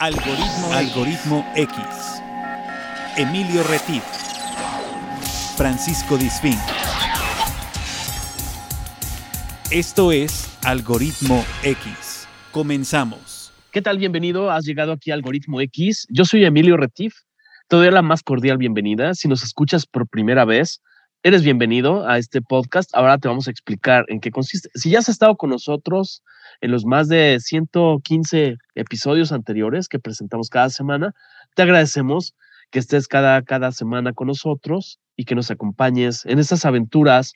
Algoritmo, Algoritmo X. Emilio Retif. Francisco Disfín. Esto es Algoritmo X. Comenzamos. ¿Qué tal? Bienvenido. Has llegado aquí a Algoritmo X. Yo soy Emilio Retif. Te doy la más cordial bienvenida. Si nos escuchas por primera vez, eres bienvenido a este podcast. Ahora te vamos a explicar en qué consiste. Si ya has estado con nosotros en los más de 115 episodios anteriores que presentamos cada semana, te agradecemos que estés cada, cada semana con nosotros y que nos acompañes en estas aventuras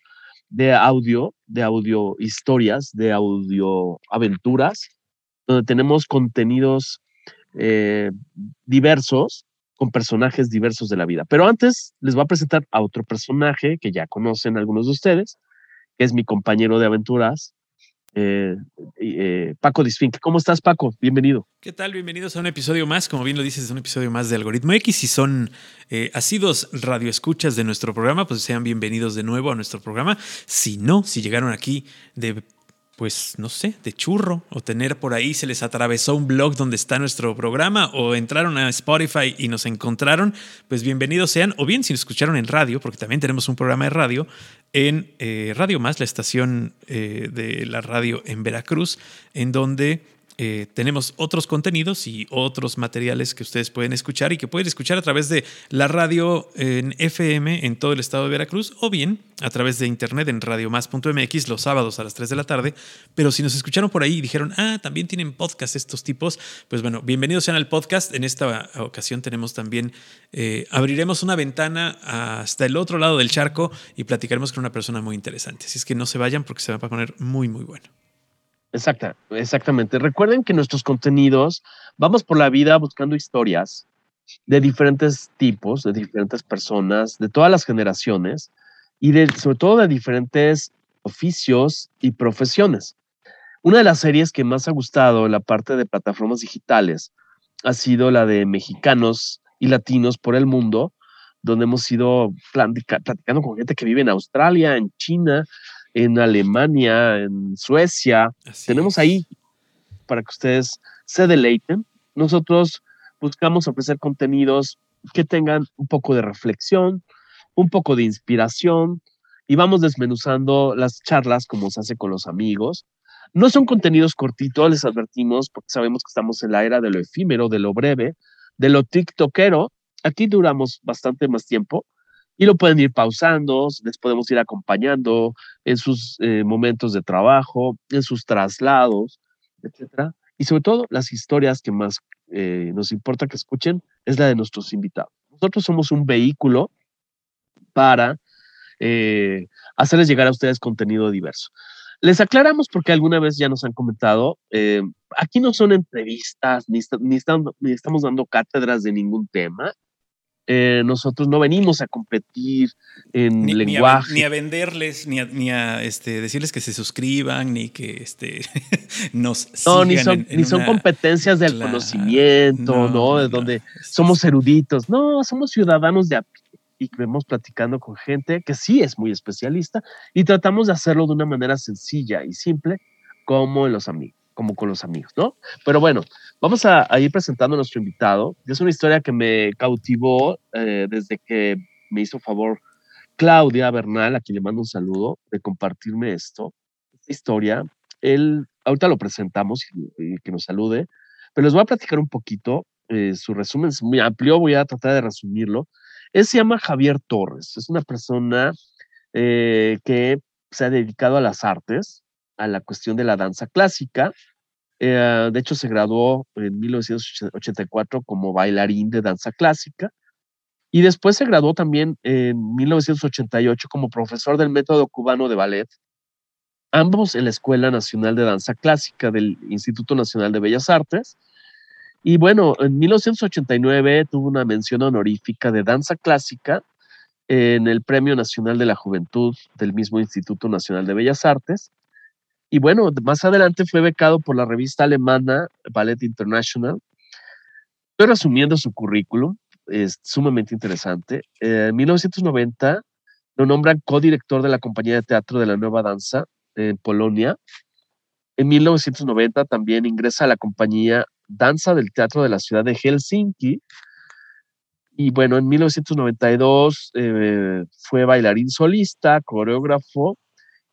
de audio, de audio historias, de audio aventuras, donde tenemos contenidos eh, diversos con personajes diversos de la vida. Pero antes les voy a presentar a otro personaje que ya conocen algunos de ustedes, que es mi compañero de aventuras, eh, eh, Paco Disfink. ¿Cómo estás, Paco? Bienvenido. ¿Qué tal? Bienvenidos a un episodio más. Como bien lo dices, es un episodio más de Algoritmo X. Si son eh, asidos radioescuchas de nuestro programa, pues sean bienvenidos de nuevo a nuestro programa. Si no, si llegaron aquí de pues no sé, de churro o tener por ahí se les atravesó un blog donde está nuestro programa o entraron a Spotify y nos encontraron, pues bienvenidos sean. O bien si nos escucharon en radio, porque también tenemos un programa de radio en eh, Radio Más, la estación eh, de la radio en Veracruz, en donde eh, tenemos otros contenidos y otros materiales que ustedes pueden escuchar y que pueden escuchar a través de la radio en FM en todo el estado de Veracruz o bien a través de internet en radiomás.mx los sábados a las 3 de la tarde. Pero si nos escucharon por ahí y dijeron, ah, también tienen podcast estos tipos, pues bueno, bienvenidos sean al podcast. En esta ocasión tenemos también, eh, abriremos una ventana hasta el otro lado del charco y platicaremos con una persona muy interesante. Así es que no se vayan porque se va a poner muy, muy bueno. Exacta, exactamente. Recuerden que nuestros contenidos vamos por la vida buscando historias de diferentes tipos, de diferentes personas, de todas las generaciones y de, sobre todo de diferentes oficios y profesiones. Una de las series que más ha gustado en la parte de plataformas digitales ha sido la de mexicanos y latinos por el mundo, donde hemos ido platicando con gente que vive en Australia, en China, en Alemania, en Suecia. Tenemos ahí para que ustedes se deleiten. Nosotros buscamos ofrecer contenidos que tengan un poco de reflexión, un poco de inspiración y vamos desmenuzando las charlas como se hace con los amigos. No son contenidos cortitos, les advertimos, porque sabemos que estamos en la era de lo efímero, de lo breve, de lo tiktokero. Aquí duramos bastante más tiempo, y lo pueden ir pausando, les podemos ir acompañando en sus eh, momentos de trabajo, en sus traslados, etcétera. Y sobre todo, las historias que más eh, nos importa que escuchen es la de nuestros invitados. Nosotros somos un vehículo para eh, hacerles llegar a ustedes contenido diverso. Les aclaramos porque alguna vez ya nos han comentado, aquí no son entrevistas, ni, ni estamos dando cátedras de ningún tema, eh, nosotros no venimos a competir en lenguaje. Ni a, venderles, ni a, ni a este, decirles que se suscriban, ni que este, nos No, ni son, ni son competencias del conocimiento, ¿no? De donde somos eruditos. No, somos ciudadanos de a y vemos platicando con gente que sí es muy especialista y tratamos de hacerlo de una manera sencilla y simple como en los amigos como con los amigos, ¿no? Pero bueno, vamos a, ir presentando a nuestro invitado. Es una historia que me cautivó eh, desde que me hizo favor Claudia Bernal, a quien le mando un saludo, de compartirme esto, esta historia. Él, ahorita lo presentamos y, que nos salude, pero les voy a platicar un poquito. Eh, su resumen es muy amplio, voy a tratar de resumirlo. Él se llama Javier Torres, es una persona eh, que se ha dedicado a las artes, a la cuestión de la danza clásica. Eh, de hecho, se graduó en 1984 como bailarín de danza clásica y después se graduó también en 1988 como profesor del método cubano de ballet, ambos en la Escuela Nacional de Danza Clásica del Instituto Nacional de Bellas Artes. Y bueno, en 1989 tuvo una mención honorífica de danza clásica en el Premio Nacional de la Juventud del mismo Instituto Nacional de Bellas Artes. Y bueno, más adelante fue becado por la revista alemana Ballet International. Estoy resumiendo su currículum, es sumamente interesante. en 1990 lo nombran codirector de la compañía de teatro de la nueva danza en Polonia. En 1990 también ingresa a la compañía danza del teatro de la ciudad de Helsinki. Y bueno, en 1992 eh, fue bailarín solista, coreógrafo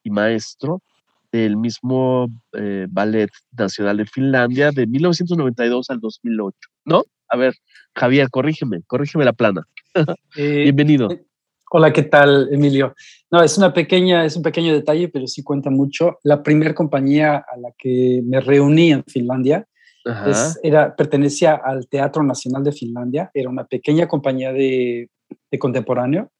y maestro del mismo eh, Ballet Nacional de Finlandia de 1992 al 2008, ¿no? A ver, Javier, corrígeme, corrígeme la plana. Eh, Bienvenido. Hola, ¿qué tal, Emilio? No, es una pequeña, es un pequeño detalle, pero sí cuenta mucho. La primera compañía a la que me reuní en Finlandia era, pertenecía al Teatro Nacional de Finlandia. Era una pequeña compañía de, de contemporáneo.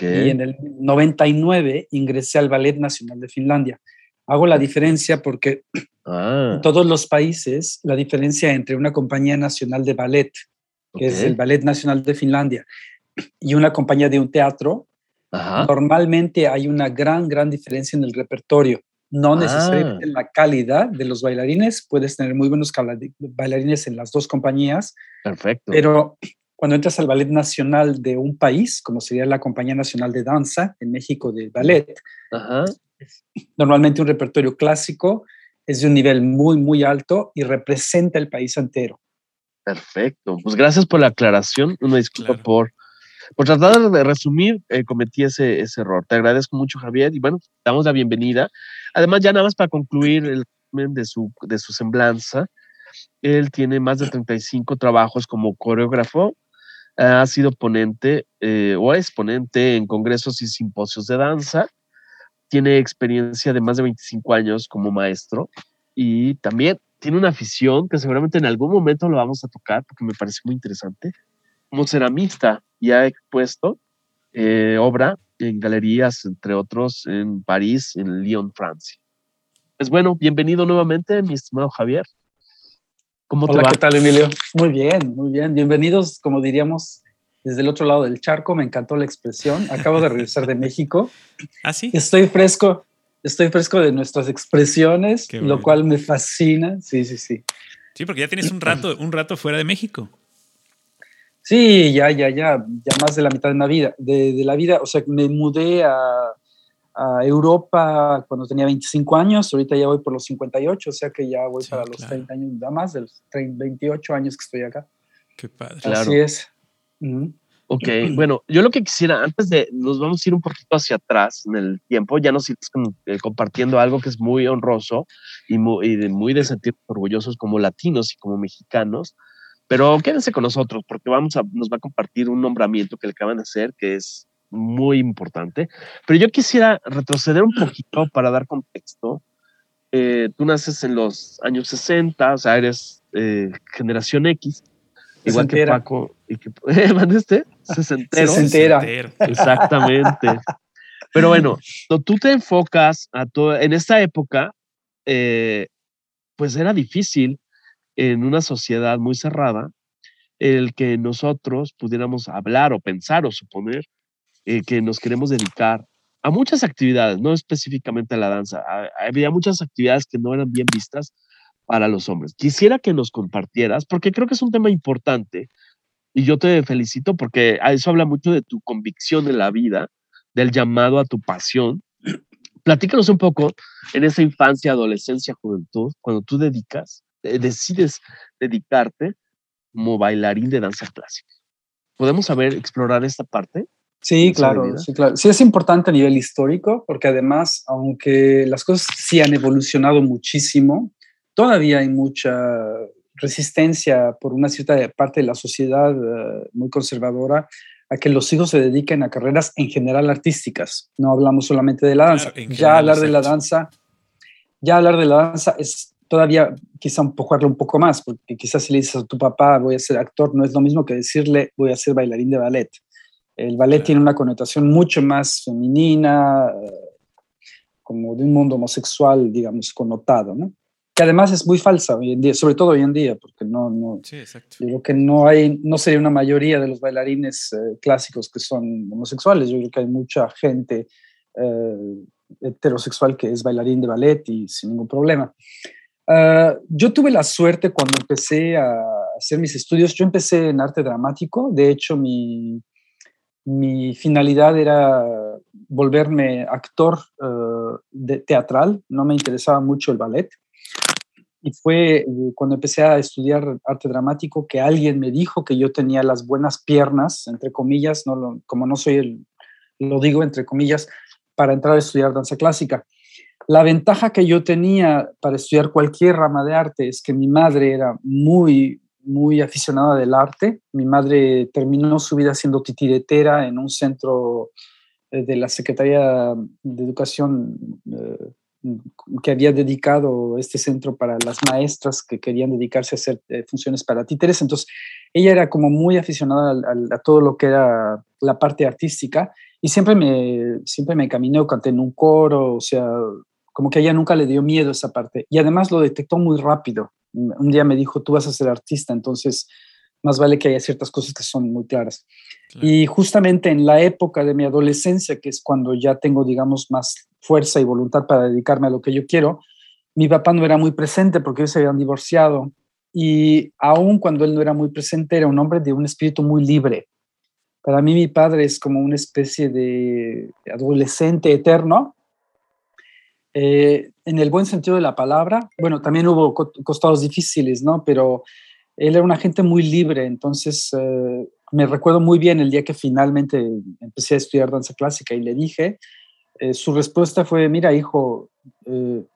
Y en el 99 ingresé al Ballet Nacional de Finlandia. Hago la diferencia porque ah. en todos los países la diferencia entre una compañía nacional de ballet, que es el Ballet Nacional de Finlandia, y una compañía de un teatro, normalmente hay una gran, gran diferencia en el repertorio. No ah. necesariamente en la calidad de los bailarines, puedes tener muy buenos bailarines en las dos compañías. Perfecto. Pero cuando entras al ballet nacional de un país, como sería la Compañía Nacional de Danza en México de ballet, normalmente un repertorio clásico es de un nivel muy, muy alto y representa el país entero. Perfecto. Pues gracias por la aclaración. Una disculpa por, por tratar de resumir, eh, cometí ese, ese error. Te agradezco mucho, Javier. Y bueno, damos la bienvenida. Además, ya nada más para concluir el de su, de su semblanza, él tiene más de 35 trabajos como coreógrafo, ha sido ponente eh, o es ponente en congresos y simposios de danza, tiene experiencia de más de 25 años como maestro y también tiene una afición que seguramente en algún momento lo vamos a tocar porque me parece muy interesante. Como ceramista y ha expuesto eh, obra en galerías, entre otros, en París, en Lyon, Francia. Pues bueno, bienvenido nuevamente, mi estimado Javier. ¿Cómo Hola, ¿qué tal, Emilio? Muy bien, muy bien. Bienvenidos, como diríamos, desde el otro lado del charco. Me encantó la expresión. Acabo de regresar de México. ¿Ah, sí? Estoy fresco, estoy fresco de nuestras expresiones, lo cual me fascina. Sí, sí, sí. Sí, porque ya tienes un rato, un rato fuera de México. Sí, ya, ya, ya, ya más de la mitad de la vida. De, de la vida, o sea, me mudé a a Europa cuando tenía 25 años, ahorita ya voy por los 58, o sea que ya voy para los 30 años, da más de los 28 años que estoy acá. Qué padre. Así es. Ok, bueno, yo lo que quisiera, antes de, nos vamos a ir un poquito hacia atrás en el tiempo, ya nos irás eh, compartiendo algo que es muy honroso y muy, de, muy de sentir orgullosos como latinos y como mexicanos, pero quédense con nosotros porque vamos a, nos va a compartir un nombramiento que le acaban de hacer, que es muy importante. Pero yo quisiera retroceder un poquito para dar contexto. Eh, tú naces en los años 60, o sea, eres eh, generación X, igual que Paco. Y que, ¿eh, Sesentero. Sesentera. Exactamente. Pero bueno, tú te enfocas a todo, en esta época, pues era difícil en una sociedad muy cerrada el que nosotros pudiéramos hablar o pensar o suponer eh, que nos queremos dedicar a muchas actividades, no específicamente a la danza. Había muchas actividades que no eran bien vistas para los hombres. Quisiera que nos compartieras, porque creo que es un tema importante y yo te felicito porque a eso habla mucho de tu convicción en la vida, del llamado a tu pasión. Platícanos un poco en esa infancia, adolescencia, juventud, cuando tú dedicas, eh, decides dedicarte como bailarín de danza clásica. ¿Podemos saber, explorar esta parte? Sí, claro, sí, claro. Sí es importante a nivel histórico, porque además, aunque las cosas sí han evolucionado muchísimo, todavía hay mucha resistencia por una cierta parte de la sociedad eh, muy conservadora a que los hijos se dediquen a carreras en general artísticas. No hablamos solamente de la danza. ya hablar de la danza, ya hablar de la danza es todavía quizá empujarlo un poco más, porque quizás si le dices a tu papá voy a ser actor, no es lo mismo que decirle voy a ser bailarín de ballet. El ballet tiene una connotación mucho más femenina, como de un mundo homosexual, digamos, connotado, ¿no? Que además es muy falsa hoy en día, sobre todo hoy en día, porque no, no sí, exacto. yo creo que no hay, no sería una mayoría de los bailarines eh, clásicos que son homosexuales. Yo creo que hay mucha gente eh, heterosexual que es bailarín de ballet y sin ningún problema. Ah, yo tuve la suerte cuando empecé a hacer mis estudios, yo empecé en arte dramático, de hecho mi, mi finalidad era volverme actor eh, de teatral, no me interesaba mucho el ballet. Y fue eh, cuando empecé a estudiar arte dramático que alguien me dijo que yo tenía las buenas piernas, entre comillas, no como no soy el, lo digo entre comillas, para entrar a estudiar danza clásica. La ventaja que yo tenía para estudiar cualquier rama de arte es que mi madre era muy, muy aficionada del arte. Mi madre terminó su vida siendo titiretera en un centro eh, de la Secretaría de Educación eh, que había dedicado este centro para las maestras que querían dedicarse a hacer eh, funciones para títeres. Entonces, ella era como muy aficionada a, todo lo que era la parte artística y siempre me, siempre me caminé canté en un coro, o sea, como que a ella nunca le dio miedo esa parte. Y además lo detectó muy rápido. Un día me dijo, tú vas a ser artista, entonces más vale que haya ciertas cosas que son muy claras. Y justamente en la época de mi adolescencia, que es cuando ya tengo, digamos, más fuerza y voluntad para dedicarme a lo que yo quiero, mi papá no era muy presente porque ellos se habían divorciado. Y aún cuando él no era muy presente, era un hombre de un espíritu muy libre. Para mí mi padre es como una especie de adolescente eterno, eh, en el buen sentido de la palabra. Bueno, también hubo costados difíciles, ¿no? Pero él era una gente muy libre, entonces eh, me recuerdo muy bien el día que finalmente empecé a estudiar danza clásica y le dije, eh, su respuesta fue, mira hijo, eh,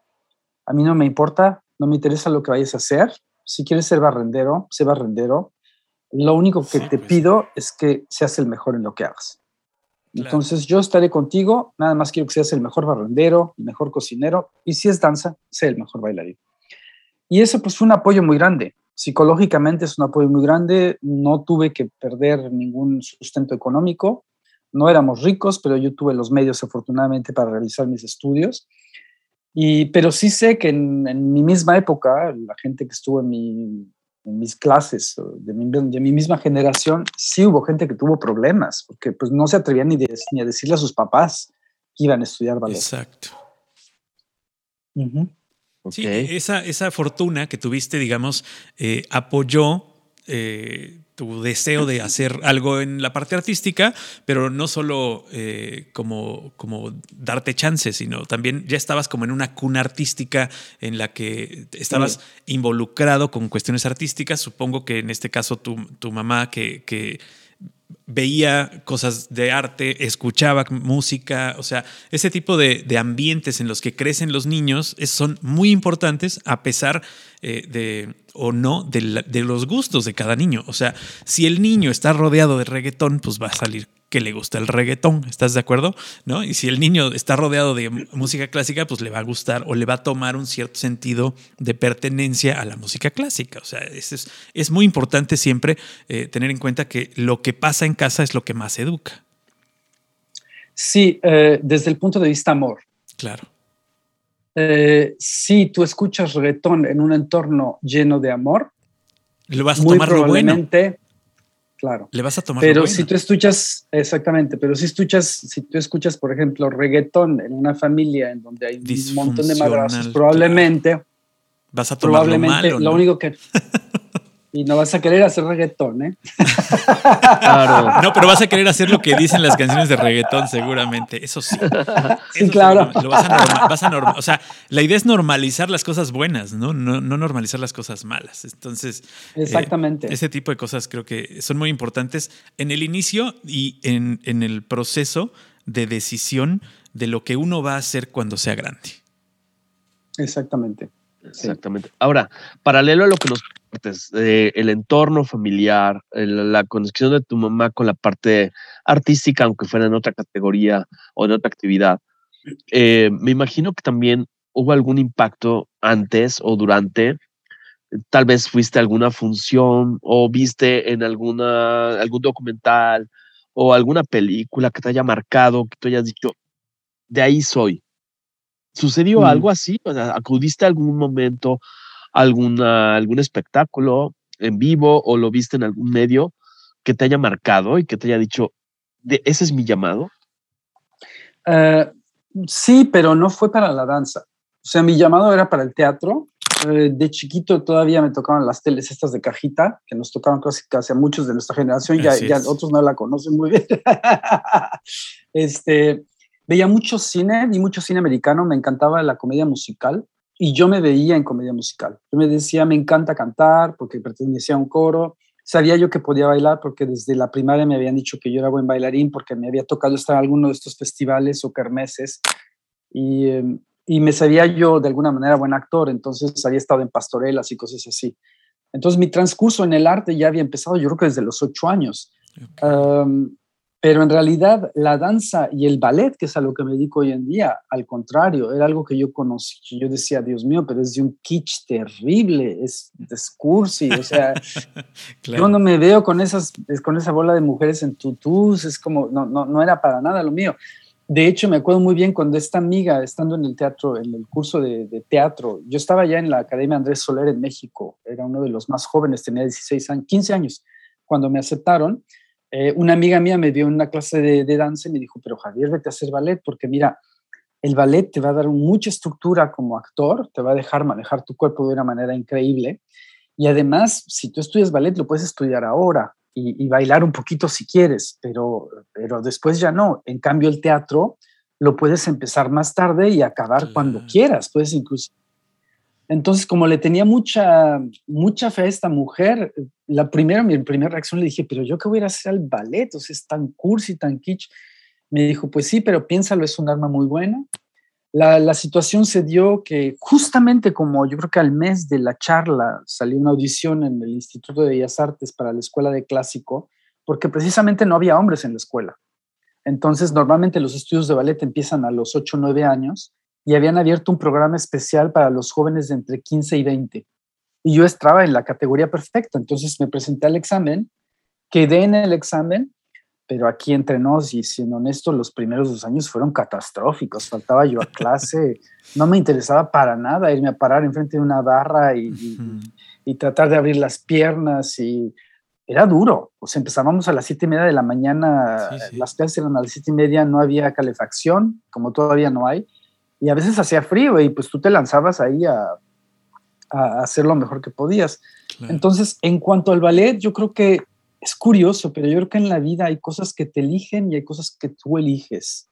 a mí no me importa, no me interesa lo que vayas a hacer, si quieres ser barrendero, sé barrendero, lo único que te pues. pido es que seas el mejor en lo que hagas. Entonces yo estaré contigo, nada más quiero que seas el mejor barrendero, el mejor cocinero, y si es danza, sé el mejor bailarín. Y eso pues fue un apoyo muy grande. Psicológicamente es un apoyo muy grande, no tuve que perder ningún sustento económico, no éramos ricos, pero yo tuve los medios afortunadamente para realizar mis estudios. Y, pero sí sé que en, mi misma época, la gente que estuvo en, mi, en mis clases de mi, de mi, misma generación, sí hubo gente que tuvo problemas, porque pues no se atrevían ni, ni a decirle a sus papás que iban a estudiar ballet. Exacto. Sí, esa, esa fortuna que tuviste, digamos, eh, apoyó eh, tu deseo de hacer algo en la parte artística, pero no solo eh, como, como darte chance, sino también ya estabas como en una cuna artística en la que estabas involucrado con cuestiones artísticas. Supongo que en este caso tu, tu mamá que, que veía cosas de arte, escuchaba música, o sea, ese tipo de, ambientes en los que crecen los niños son muy importantes a pesar eh, de o no de, de, los gustos de cada niño. O sea, si el niño está rodeado de reggaetón, pues va a salir que le gusta el reggaetón, ¿estás de acuerdo? ¿No? Y si el niño está rodeado de música clásica, pues le va a gustar o le va a tomar un cierto sentido de pertenencia a la música clásica. O sea, es, es, muy importante siempre eh, tener en cuenta que lo que pasa en casa es lo que más educa. Sí, eh, desde el punto de vista amor. Claro. Eh, si tú escuchas reggaetón en un entorno lleno de amor, lo vas a tomar lo bueno claro. Le vas a tomar. Pero si tú escuchas, exactamente, pero si escuchas, si tú escuchas, por ejemplo, reggaetón en una familia en donde hay un montón de madrazos, probablemente. Vas a tomar probablemente lo, único que Y no vas a querer hacer reggaetón, ¿eh? Claro. No, pero vas a querer hacer lo que dicen las canciones de reggaetón, seguramente. Eso sí. sí, claro. Lo vas a, vas a O sea, la idea es normalizar las cosas buenas, ¿no? No, no normalizar las cosas malas. Entonces. Eh, Exactamente. ese tipo de cosas creo que son muy importantes en el inicio y en, en el proceso de decisión de lo que uno va a hacer cuando sea grande. Exactamente. Exactamente. Ahora, paralelo a lo que nos eh, el entorno familiar, la conexión de tu mamá con la parte artística, aunque fuera en otra categoría o en otra actividad, eh, me imagino que también hubo algún impacto antes o durante. Tal vez fuiste a alguna función o viste en alguna, algún documental o alguna película que te haya marcado, que tú hayas dicho, de ahí soy. ¿Sucedió mm. algo así? ¿Acudiste a algún momento alguna, algún espectáculo en vivo o lo viste en algún medio que te haya marcado y que te haya dicho, de, ese es mi llamado? Eh, sí, pero no fue para la danza. O sea, mi llamado era para el teatro. Eh, de chiquito todavía me tocaban las teles estas de cajita, que nos tocaron casi, casi a muchos de nuestra generación, ya, ya otros no la conocen muy bien. este, veía mucho cine, y mucho cine americano, me encantaba la comedia musical. Y yo me veía en comedia musical. Yo me decía, me encanta cantar porque pertenecía a un coro. Sabía yo que podía bailar porque desde la primaria me habían dicho que yo era buen bailarín porque me había tocado estar en alguno de estos festivales o kermeses. Y, em, y me sabía yo de alguna manera buen actor, entonces había estado en pastorelas y cosas así. Entonces mi transcurso en el arte ya había empezado, yo creo que desde los ocho años. Pero en realidad la danza y el ballet, que es a lo que me dedico hoy en día, al contrario, era algo que yo conocí. Yo decía, Dios mío, pero es de un kitsch terrible, es discursi, o sea, yo no me veo con, esas, con esa bola de mujeres en tutús, es como, no, no, no era para nada lo mío. De hecho, me acuerdo muy bien cuando esta amiga, estando en el teatro, en el curso de, teatro, yo estaba ya en la Academia Andrés Soler en México, era uno de los más jóvenes, tenía 16 años, 15 años, cuando me aceptaron, eh, una amiga mía me dio una clase de, de, danza y me dijo, pero Javier, vete a hacer ballet, porque mira, el ballet te va a dar mucha estructura como actor, te va a dejar manejar tu cuerpo de una manera increíble, y además, si tú estudias ballet, lo puedes estudiar ahora, y, bailar un poquito si quieres, pero, pero después ya no. En cambio, el teatro lo puedes empezar más tarde y acabar cuando quieras, puedes incluso. Entonces, como le tenía mucha, mucha fe a esta mujer, la primera, mi primera reacción le dije, pero yo qué voy a hacer al ballet, o sea, es tan cursi, tan kitsch. Me dijo, pues sí, pero piénsalo, es un arma muy buena. La, situación se dio que justamente como yo creo que al mes de la charla salió una audición en el Instituto de Bellas Artes para la Escuela de Clásico, porque precisamente no había hombres en la escuela. Entonces, normalmente los estudios de ballet empiezan a los 8 o 9 años y habían abierto un programa especial para los jóvenes de entre 15 y 20. Y yo estaba en la categoría perfecta, entonces me presenté al examen, quedé en el examen pero aquí entre nos y siendo honesto, los primeros dos años fueron catastróficos. Faltaba yo a clase, no me interesaba para nada irme a parar enfrente de una barra y, y, tratar de abrir las piernas y era duro. O sea, empezábamos a las siete y media de la mañana, las clases eran a las siete y media, no había calefacción, como todavía no hay, y a veces hacía frío y pues tú te lanzabas ahí a, a hacer lo mejor que podías. Entonces, en cuanto al ballet, yo creo que es curioso, pero yo creo que en la vida hay cosas que te eligen y hay cosas que tú eliges.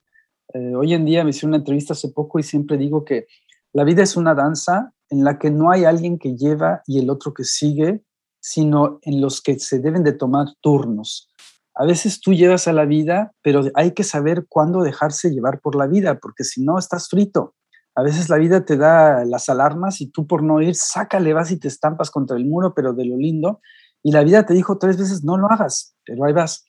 Eh, hoy en día me hice una entrevista hace poco y siempre digo que la vida es una danza en la que no hay alguien que lleva y el otro que sigue, sino en los que se deben de tomar turnos. A veces tú llevas a la vida, pero hay que saber cuándo dejarse llevar por la vida, porque si no estás frito. A veces la vida te da las alarmas y tú por no ir, sácale, vas y te estampas contra el muro, pero de lo lindo. Y la vida te dijo tres veces, no lo hagas, pero ahí vas.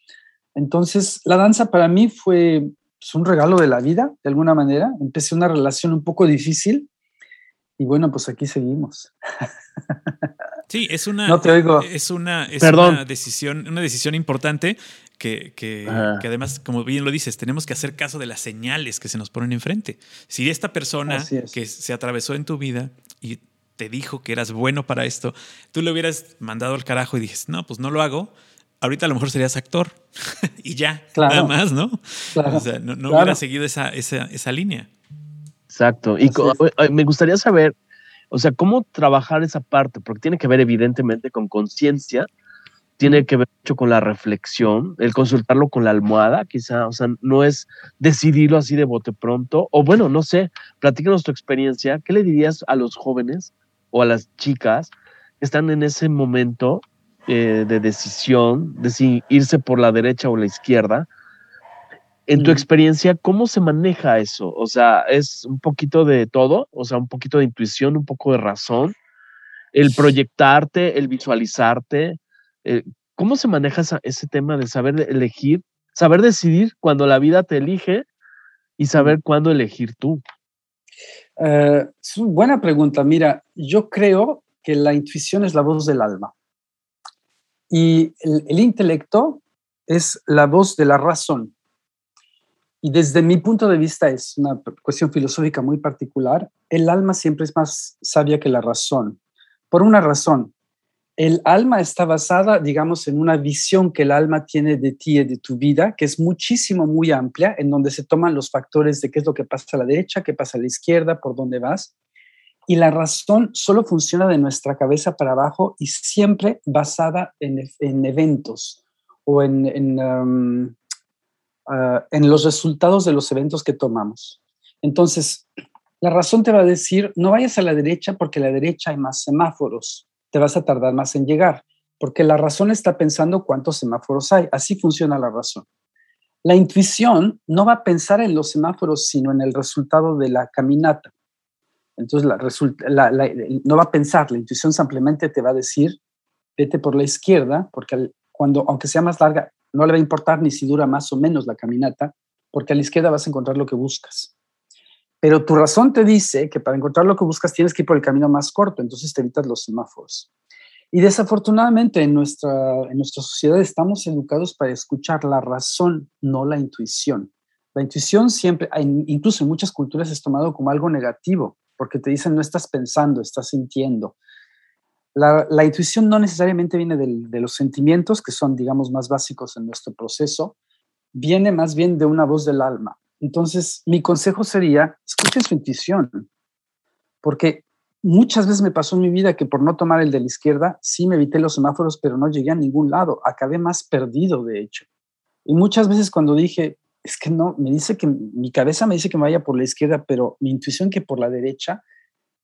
Entonces, la danza para mí fue pues, un regalo de la vida, de alguna manera. Empecé una relación un poco difícil y bueno, pues aquí seguimos. Sí, es una, no te oigo. Es una, es una decisión, una decisión importante que, que, que, además, como bien lo dices, tenemos que hacer caso de las señales que se nos ponen enfrente. Si esta persona que se atravesó en tu vida y te dijo que eras bueno para esto, tú le hubieras mandado al carajo y dices, no, pues no lo hago, ahorita a lo mejor serías actor y ya, nada más, ¿no? O sea, no, no hubiera seguido esa, esa, esa línea. Exacto. Y me gustaría saber, o sea, cómo trabajar esa parte, porque tiene que ver evidentemente con conciencia, tiene que ver mucho con la reflexión, el consultarlo con la almohada, quizá, o sea, no es decidirlo así de bote pronto, o bueno, no sé, platícanos tu experiencia, ¿qué le dirías a los jóvenes o a las chicas que están en ese momento eh, de decisión, de irse por la derecha o la izquierda. En tu experiencia, ¿cómo se maneja eso? O sea, ¿es un poquito de todo? O sea, un poquito de intuición, un poco de razón, el proyectarte, el visualizarte. Eh, ¿Cómo se maneja ese tema de saber elegir, saber decidir cuando la vida te elige y saber cuándo elegir tú? Eh, es una buena pregunta. Mira, yo creo que la intuición es la voz del alma y el, intelecto es la voz de la razón. Y desde mi punto de vista es una cuestión filosófica muy particular. El alma siempre es más sabia que la razón. Por una razón, el alma está basada, digamos, en una visión que el alma tiene de ti y de tu vida, que es muchísimo, muy amplia, en donde se toman los factores de qué es lo que pasa a la derecha, qué pasa a la izquierda, por dónde vas. Y la razón solo funciona de nuestra cabeza para abajo y siempre basada en, eventos o en, en, um, uh, en los resultados de los eventos que tomamos. Entonces, La razón te va a decir, no vayas a la derecha porque a la derecha hay más semáforos, te vas a tardar más en llegar, porque la razón está pensando cuántos semáforos hay, así funciona la razón. La intuición no va a pensar en los semáforos, sino en el resultado de la caminata. Entonces, no va a pensar, la intuición simplemente te va a decir, vete por la izquierda, porque cuando, aunque sea más larga, no le va a importar ni si dura más o menos la caminata, porque a la izquierda vas a encontrar lo que buscas. Pero tu razón te dice que para encontrar lo que buscas tienes que ir por el camino más corto, entonces te evitas los semáforos. Y desafortunadamente en nuestra, en nuestra sociedad estamos educados para escuchar la razón, no la intuición. La intuición siempre, incluso en muchas culturas es tomado como algo negativo, porque te dicen no estás pensando, estás sintiendo. La, intuición no necesariamente viene de los sentimientos, que son, digamos, más básicos en nuestro proceso, viene más bien de una voz del alma. Entonces, mi consejo sería, escuchen su intuición, porque muchas veces me pasó en mi vida que por no tomar el de la izquierda, sí me evité los semáforos, pero no llegué a ningún lado, acabé más perdido, de hecho. Y muchas veces cuando dije, es que no, me dice que mi cabeza me dice que vaya por la izquierda, pero mi intuición que por la derecha,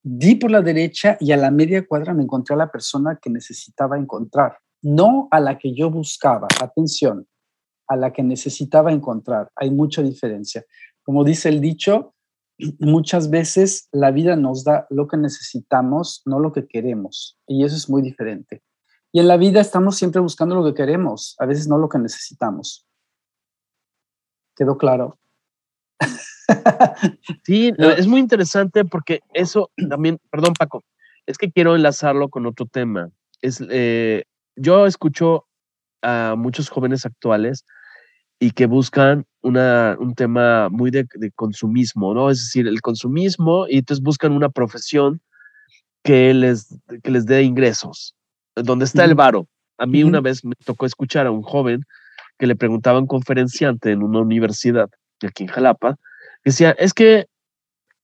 di por la derecha y a la media cuadra me encontré a la persona que necesitaba encontrar, no a la que yo buscaba. Atención, a la que necesitaba encontrar. Hay mucha diferencia. Como dice el dicho, muchas veces la vida nos da lo que necesitamos, no lo que queremos. Y eso es muy diferente. Y en la vida estamos siempre buscando lo que queremos, a veces no lo que necesitamos. ¿Quedó claro? Sí, es muy interesante porque eso también, perdón Paco, es que quiero enlazarlo con otro tema. Es, eh, yo escucho a muchos jóvenes actuales y que buscan una, un tema muy de, consumismo, ¿no? Es decir, el consumismo y entonces buscan una profesión que les, que les dé ingresos, donde está el varo. A mí una vez me tocó escuchar a un joven que le preguntaba a un conferenciante en una universidad aquí en Jalapa, decía, es que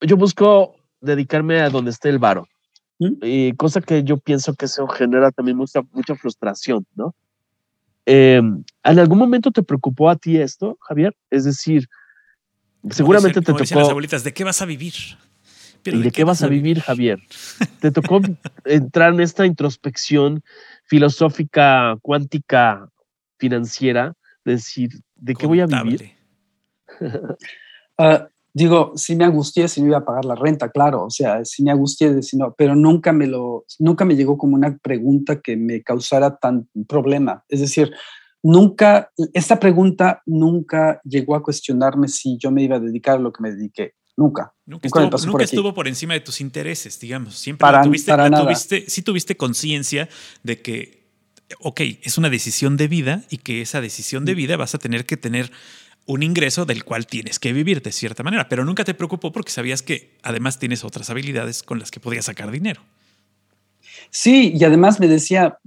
yo busco dedicarme a donde esté el varo. Y cosa que yo pienso que eso genera también mucha, mucha frustración, ¿no? Em, ¿En algún momento te preocupó a ti esto, Javier? Es decir, seguramente te tocó. las abuelitas, ¿de qué vas a vivir? ¿Y de, qué, vas a vivir, Javier? ¿Te tocó entrar en esta introspección filosófica, cuántica, financiera? Decir, ¿de qué voy a vivir? Ah, digo, sí me angustié si me iba a pagar la renta, claro, o sea, sí me angustié de si no, pero nunca me lo, nunca me llegó como una pregunta que me causara tan problema. Es decir, nunca, esta pregunta nunca llegó a cuestionarme si yo me iba a dedicar a lo que me dediqué. Nunca. Nunca, estuvo, por encima de tus intereses, digamos. Siempre para, tuviste, tuviste, sí tuviste conciencia de que, ok, es una decisión de vida y que esa decisión de vida vas a tener que tener un ingreso del cual tienes que vivir de cierta manera, pero nunca te preocupó porque sabías que además tienes otras habilidades con las que podías sacar dinero. Sí, y además me decía,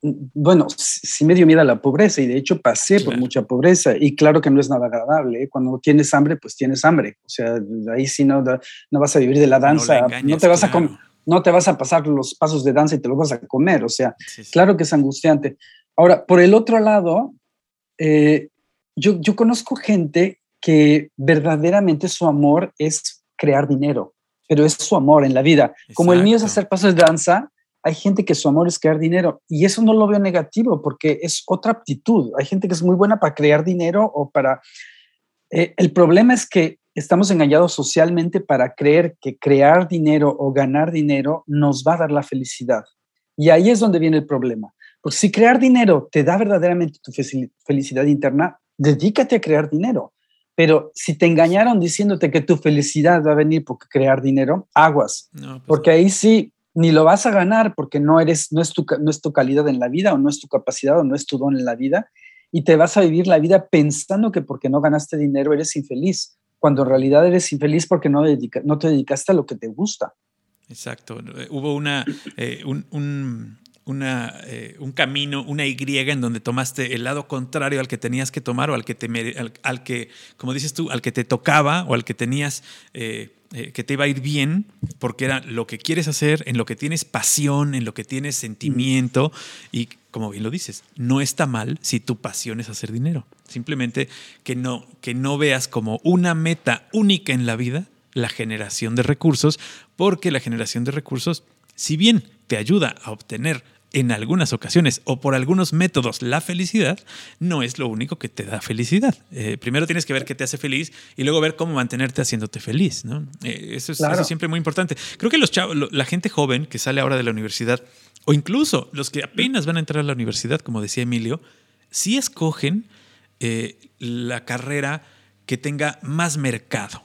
bueno, sí me dio miedo a la pobreza y de hecho pasé por mucha pobreza y claro que no es nada agradable. ¿eh? Cuando tienes hambre, pues tienes hambre. O sea, ahí sí no, no vas a vivir de la danza, no, te vas a no te vas a pasar los pasos de danza y te los vas a comer. O sea, claro que es angustiante. Ahora, por el otro lado, eh, yo, yo conozco gente que verdaderamente su amor es crear dinero, pero es su amor en la vida. Como el mío es hacer pasos de danza, hay gente que su amor es crear dinero y eso no lo veo negativo porque es otra aptitud. Hay gente que es muy buena para crear dinero o para... Eh, el problema es que estamos engañados socialmente para creer que crear dinero o ganar dinero nos va a dar la felicidad. Y ahí es donde viene el problema. Porque si crear dinero te da verdaderamente tu felicidad interna, dedícate a crear dinero. Pero si te engañaron diciéndote que tu felicidad va a venir por crear dinero, aguas. Pues porque ahí sí, ni lo vas a ganar porque no, eres, no, es tu, no es tu calidad en la vida o no es tu capacidad o no es tu don en la vida. Y te vas a vivir la vida pensando que porque no ganaste dinero eres infeliz, cuando en realidad eres infeliz porque no, dedica, no te dedicaste a lo que te gusta. Exacto. Hubo una, eh, un eh, un camino, una Y en donde tomaste el lado contrario al que tenías que tomar o al que, te, al, que como dices tú, al que te tocaba o al que tenías eh, eh, que te iba a ir bien, porque era lo que quieres hacer, en lo que tienes pasión, en lo que tienes sentimiento y como bien lo dices, no está mal si tu pasión es hacer dinero. Simplemente que no, que no veas como una meta única en la vida la generación de recursos, porque la generación de recursos, si bien te ayuda a obtener en algunas ocasiones o por algunos métodos la felicidad, no es lo único que te da felicidad. Eh, primero tienes que ver qué te hace feliz y luego ver cómo mantenerte haciéndote feliz. ¿no? Eh, eso, es, siempre muy importante. Creo que los chavos, la gente joven que sale ahora de la universidad, o incluso los que apenas van a entrar a la universidad, como decía Emilio, sí escogen eh, la carrera que tenga más mercado.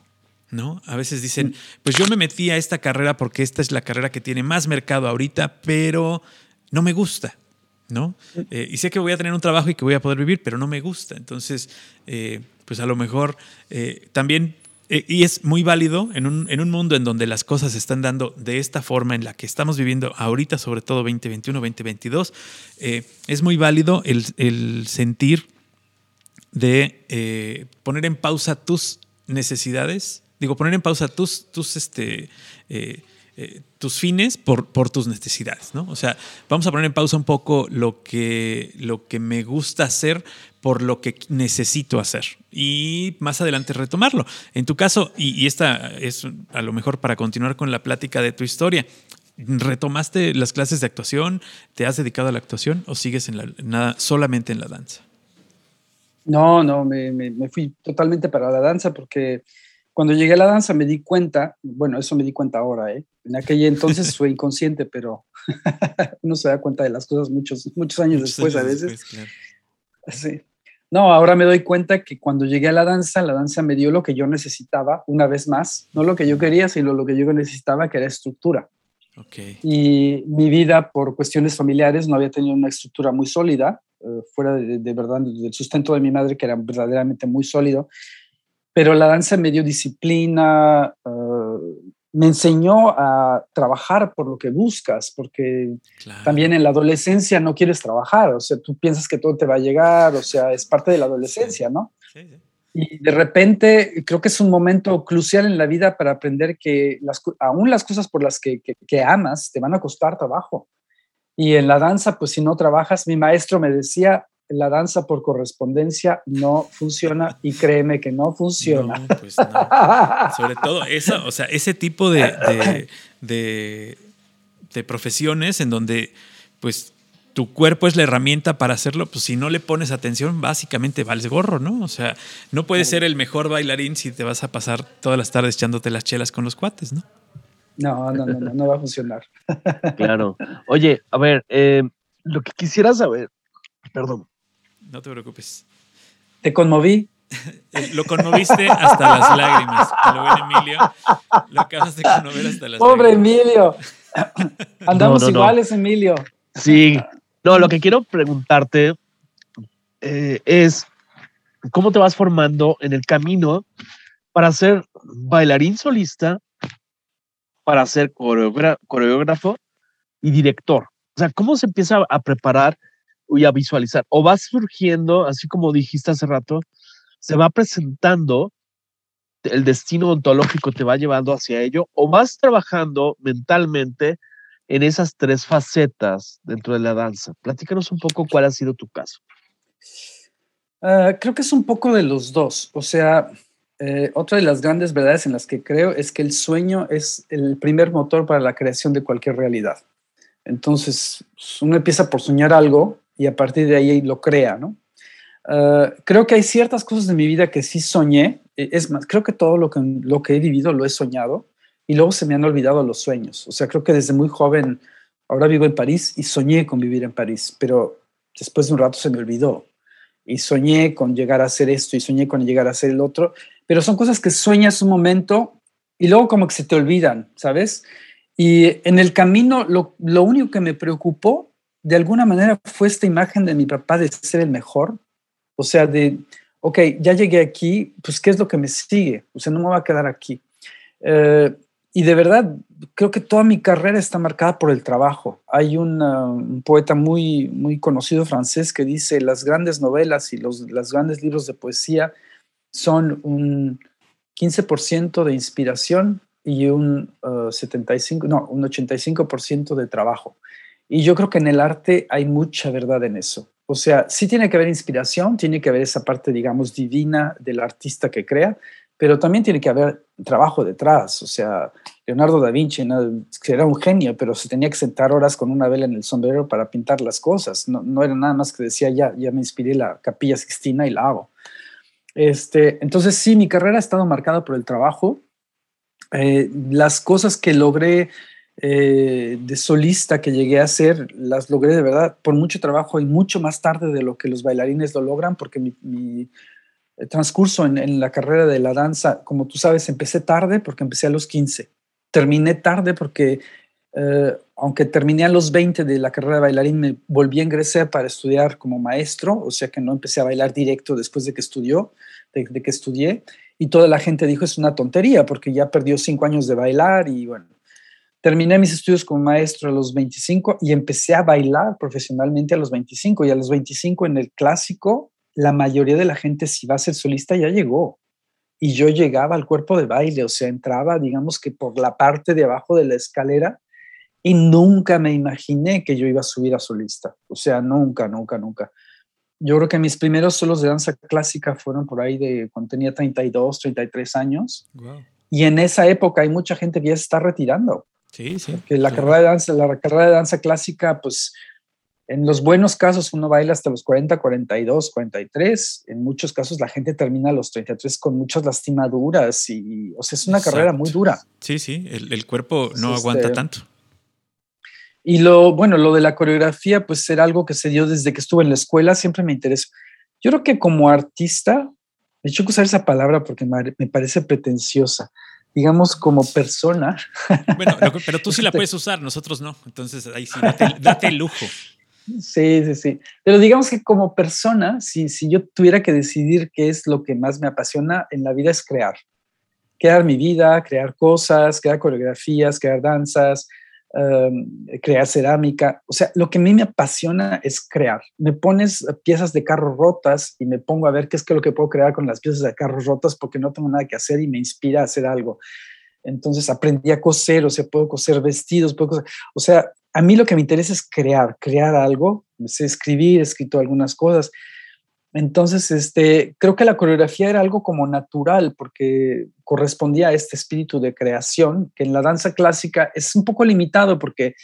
¿No? A veces dicen, pues yo me metí a esta carrera porque esta es la carrera que tiene más mercado ahorita, pero no me gusta, ¿no? Eh, y sé que voy a tener un trabajo y que voy a poder vivir, pero no me gusta. Entonces, eh, pues a lo mejor eh, también, y es muy válido en un, en un, mundo en donde las cosas se están dando de esta forma en la que estamos viviendo ahorita, sobre todo 2021, 2022, es muy válido el, sentir de poner en pausa tus necesidades, digo, poner en pausa tus, tus este, eh, tus fines por, por, tus necesidades, ¿no? O sea, vamos a poner en pausa un poco lo que, lo que me gusta hacer por lo que necesito hacer y más adelante retomarlo. En tu caso, y, esta es a lo mejor para continuar con la plática de tu historia, ¿retomaste las clases de actuación? ¿Te has dedicado a la actuación o sigues en la, nada, solamente en la danza? No, no, me, me fui totalmente para la danza porque cuando llegué a la danza me di cuenta, bueno, eso me di cuenta ahora, ¿eh? En aquella entonces fue inconsciente, pero uno se da cuenta de las cosas muchos, muchos años después a veces. Sí. No, ahora me doy cuenta que cuando llegué a la danza, la danza me dio lo que yo necesitaba, una vez más, no lo que yo quería, sino lo que yo necesitaba, que era estructura. Okay. Y mi vida, por cuestiones familiares, no había tenido una estructura muy sólida, eh, fuera de, de, verdad del sustento de mi madre, que era verdaderamente muy sólido pero la danza me dio disciplina, eh, me enseñó a trabajar por lo que buscas, porque también en la adolescencia no quieres trabajar, o sea, tú piensas que todo te va a llegar, o sea, es parte de la adolescencia, ¿no? Sí, sí. Y de repente creo que es un momento crucial en la vida para aprender que las, aún las cosas por las que, que, que amas te van a costar trabajo. Y en la danza, pues si no trabajas, mi maestro me decía, la danza por correspondencia no funciona y créeme que no funciona. Pues Sobre todo eso, o sea, ese tipo de, de, profesiones en donde pues tu cuerpo es la herramienta para hacerlo, pues si no le pones atención, básicamente vales gorro, ¿no? O sea, no puedes ser el mejor bailarín si te vas a pasar todas las tardes echándote las chelas con los cuates, ¿no? No, no, no, no, va a funcionar. Claro. Oye, a ver, eh, lo que quisiera saber, perdón, no te preocupes. ¿Te conmoví? lo conmoviste hasta las lágrimas. Lo ven, Emilio. Lo acabas de conmover hasta las Pobre Emilio. Andamos iguales, Emilio. Sí. No, lo que quiero preguntarte eh, es cómo te vas formando en el camino para ser bailarín solista, para ser coreógrafo y director. O sea, ¿cómo se empieza a preparar y a visualizar. O va surgiendo, así como dijiste hace rato, se va presentando, el destino ontológico te va llevando hacia ello, o vas trabajando mentalmente en esas tres facetas dentro de la danza. Platícanos un poco cuál ha sido tu caso. Ah, creo que es un poco de los dos. O sea, eh, otra de las grandes verdades en las que creo es que el sueño es el primer motor para la creación de cualquier realidad. Entonces, uno empieza por soñar algo y a partir de ahí lo crea, ¿no? Ah, creo que hay ciertas cosas de mi vida que sí soñé, e, es más, creo que todo lo que, lo que he vivido lo he soñado y luego se me han olvidado los sueños. O sea, creo que desde muy joven, ahora vivo en París y soñé con vivir en París, pero después de un rato se me olvidó. Y soñé con llegar a hacer esto y soñé con llegar a hacer el otro, pero son cosas que sueñas un momento y luego como que se te olvidan, ¿sabes? Y en el camino lo, lo único que me preocupó de alguna manera fue esta imagen de mi papá de ser el mejor. O sea, de, ok, ya llegué aquí, pues ¿qué es lo que me sigue? O sea, no me va a quedar aquí. Eh, y de verdad, creo que toda mi carrera está marcada por el trabajo. Hay un poeta muy, muy conocido francés que dice, las grandes novelas y los las grandes libros de poesía son un 15% de inspiración y un 75, uh, no, un 85% de trabajo. Y yo creo que en el arte hay mucha verdad en eso. O sea, sí tiene que haber inspiración, tiene que haber esa parte, digamos, divina del artista que crea, pero también tiene que haber trabajo detrás. O sea, Leonardo da Vinci era un genio, pero se tenía que sentar horas con una vela en el sombrero para pintar las cosas. No, era nada más que decía, ya, ya me inspiré la capilla Sixtina y la hago. Este, entonces, sí, mi carrera ha estado marcada por el trabajo. Eh, las cosas que logré eh, de solista que llegué a hacer, las logré de verdad por mucho trabajo y mucho más tarde de lo que los bailarines lo logran, porque mi, transcurso en, la carrera de la danza, como tú sabes, empecé tarde porque empecé a los 15. Terminé tarde porque, eh, aunque terminé a los 20 de la carrera de bailarín, me volví a ingresar para estudiar como maestro, o sea que no empecé a bailar directo después de que estudió, de que estudié. Y toda la gente dijo, es una tontería porque ya perdió cinco años de bailar y bueno, Terminé mis estudios como maestro a los 25 y empecé a bailar profesionalmente a los 25. Y a los 25 en el clásico, la mayoría de la gente, si va a ser solista, ya llegó. Y yo llegaba al cuerpo de baile, o sea, entraba, digamos que por la parte de abajo de la escalera y nunca me imaginé que yo iba a subir a solista. O sea, nunca, nunca, nunca. Yo creo que mis primeros solos de danza clásica fueron por ahí de cuando tenía 32, 33 años. Y en esa época hay mucha gente que ya se está retirando. Sí, sí. Que la carrera de danza, la carrera de danza clásica, pues en los buenos casos uno baila hasta los 40, 42, 43. En muchos casos la gente termina a los 33 con muchas lastimaduras y, o sea, es una carrera muy dura. Sí, sí, el, cuerpo no aguanta este, tanto. Y lo, bueno, lo de la coreografía, pues era algo que se dio desde que estuve en la escuela, siempre me interesó. Yo creo que como artista, me hecho usar esa palabra porque me parece pretenciosa, digamos, como persona. Bueno, pero tú sí la puedes usar, nosotros no. Entonces ahí sí, date, el lujo. Sí, sí, sí. Pero digamos que como persona, si, si yo tuviera que decidir qué es lo que más me apasiona en la vida es crear. Crear mi vida, crear cosas, crear coreografías, crear danzas, Em, crear cerámica. O sea, lo que a mí me apasiona es crear. Me pones piezas de carros rotas y me pongo a ver qué es que lo que puedo crear con las piezas de carros rotas porque no tengo nada que hacer y me inspira a hacer algo. Entonces aprendí a coser, o sea, puedo coser vestidos, puedo coser, o sea, a mí lo que me interesa es crear, crear algo, sé escribir, he escrito algunas cosas, entonces, este, creo que la coreografía era algo como natural porque correspondía a este espíritu de creación, que en la danza clásica es un poco limitado porque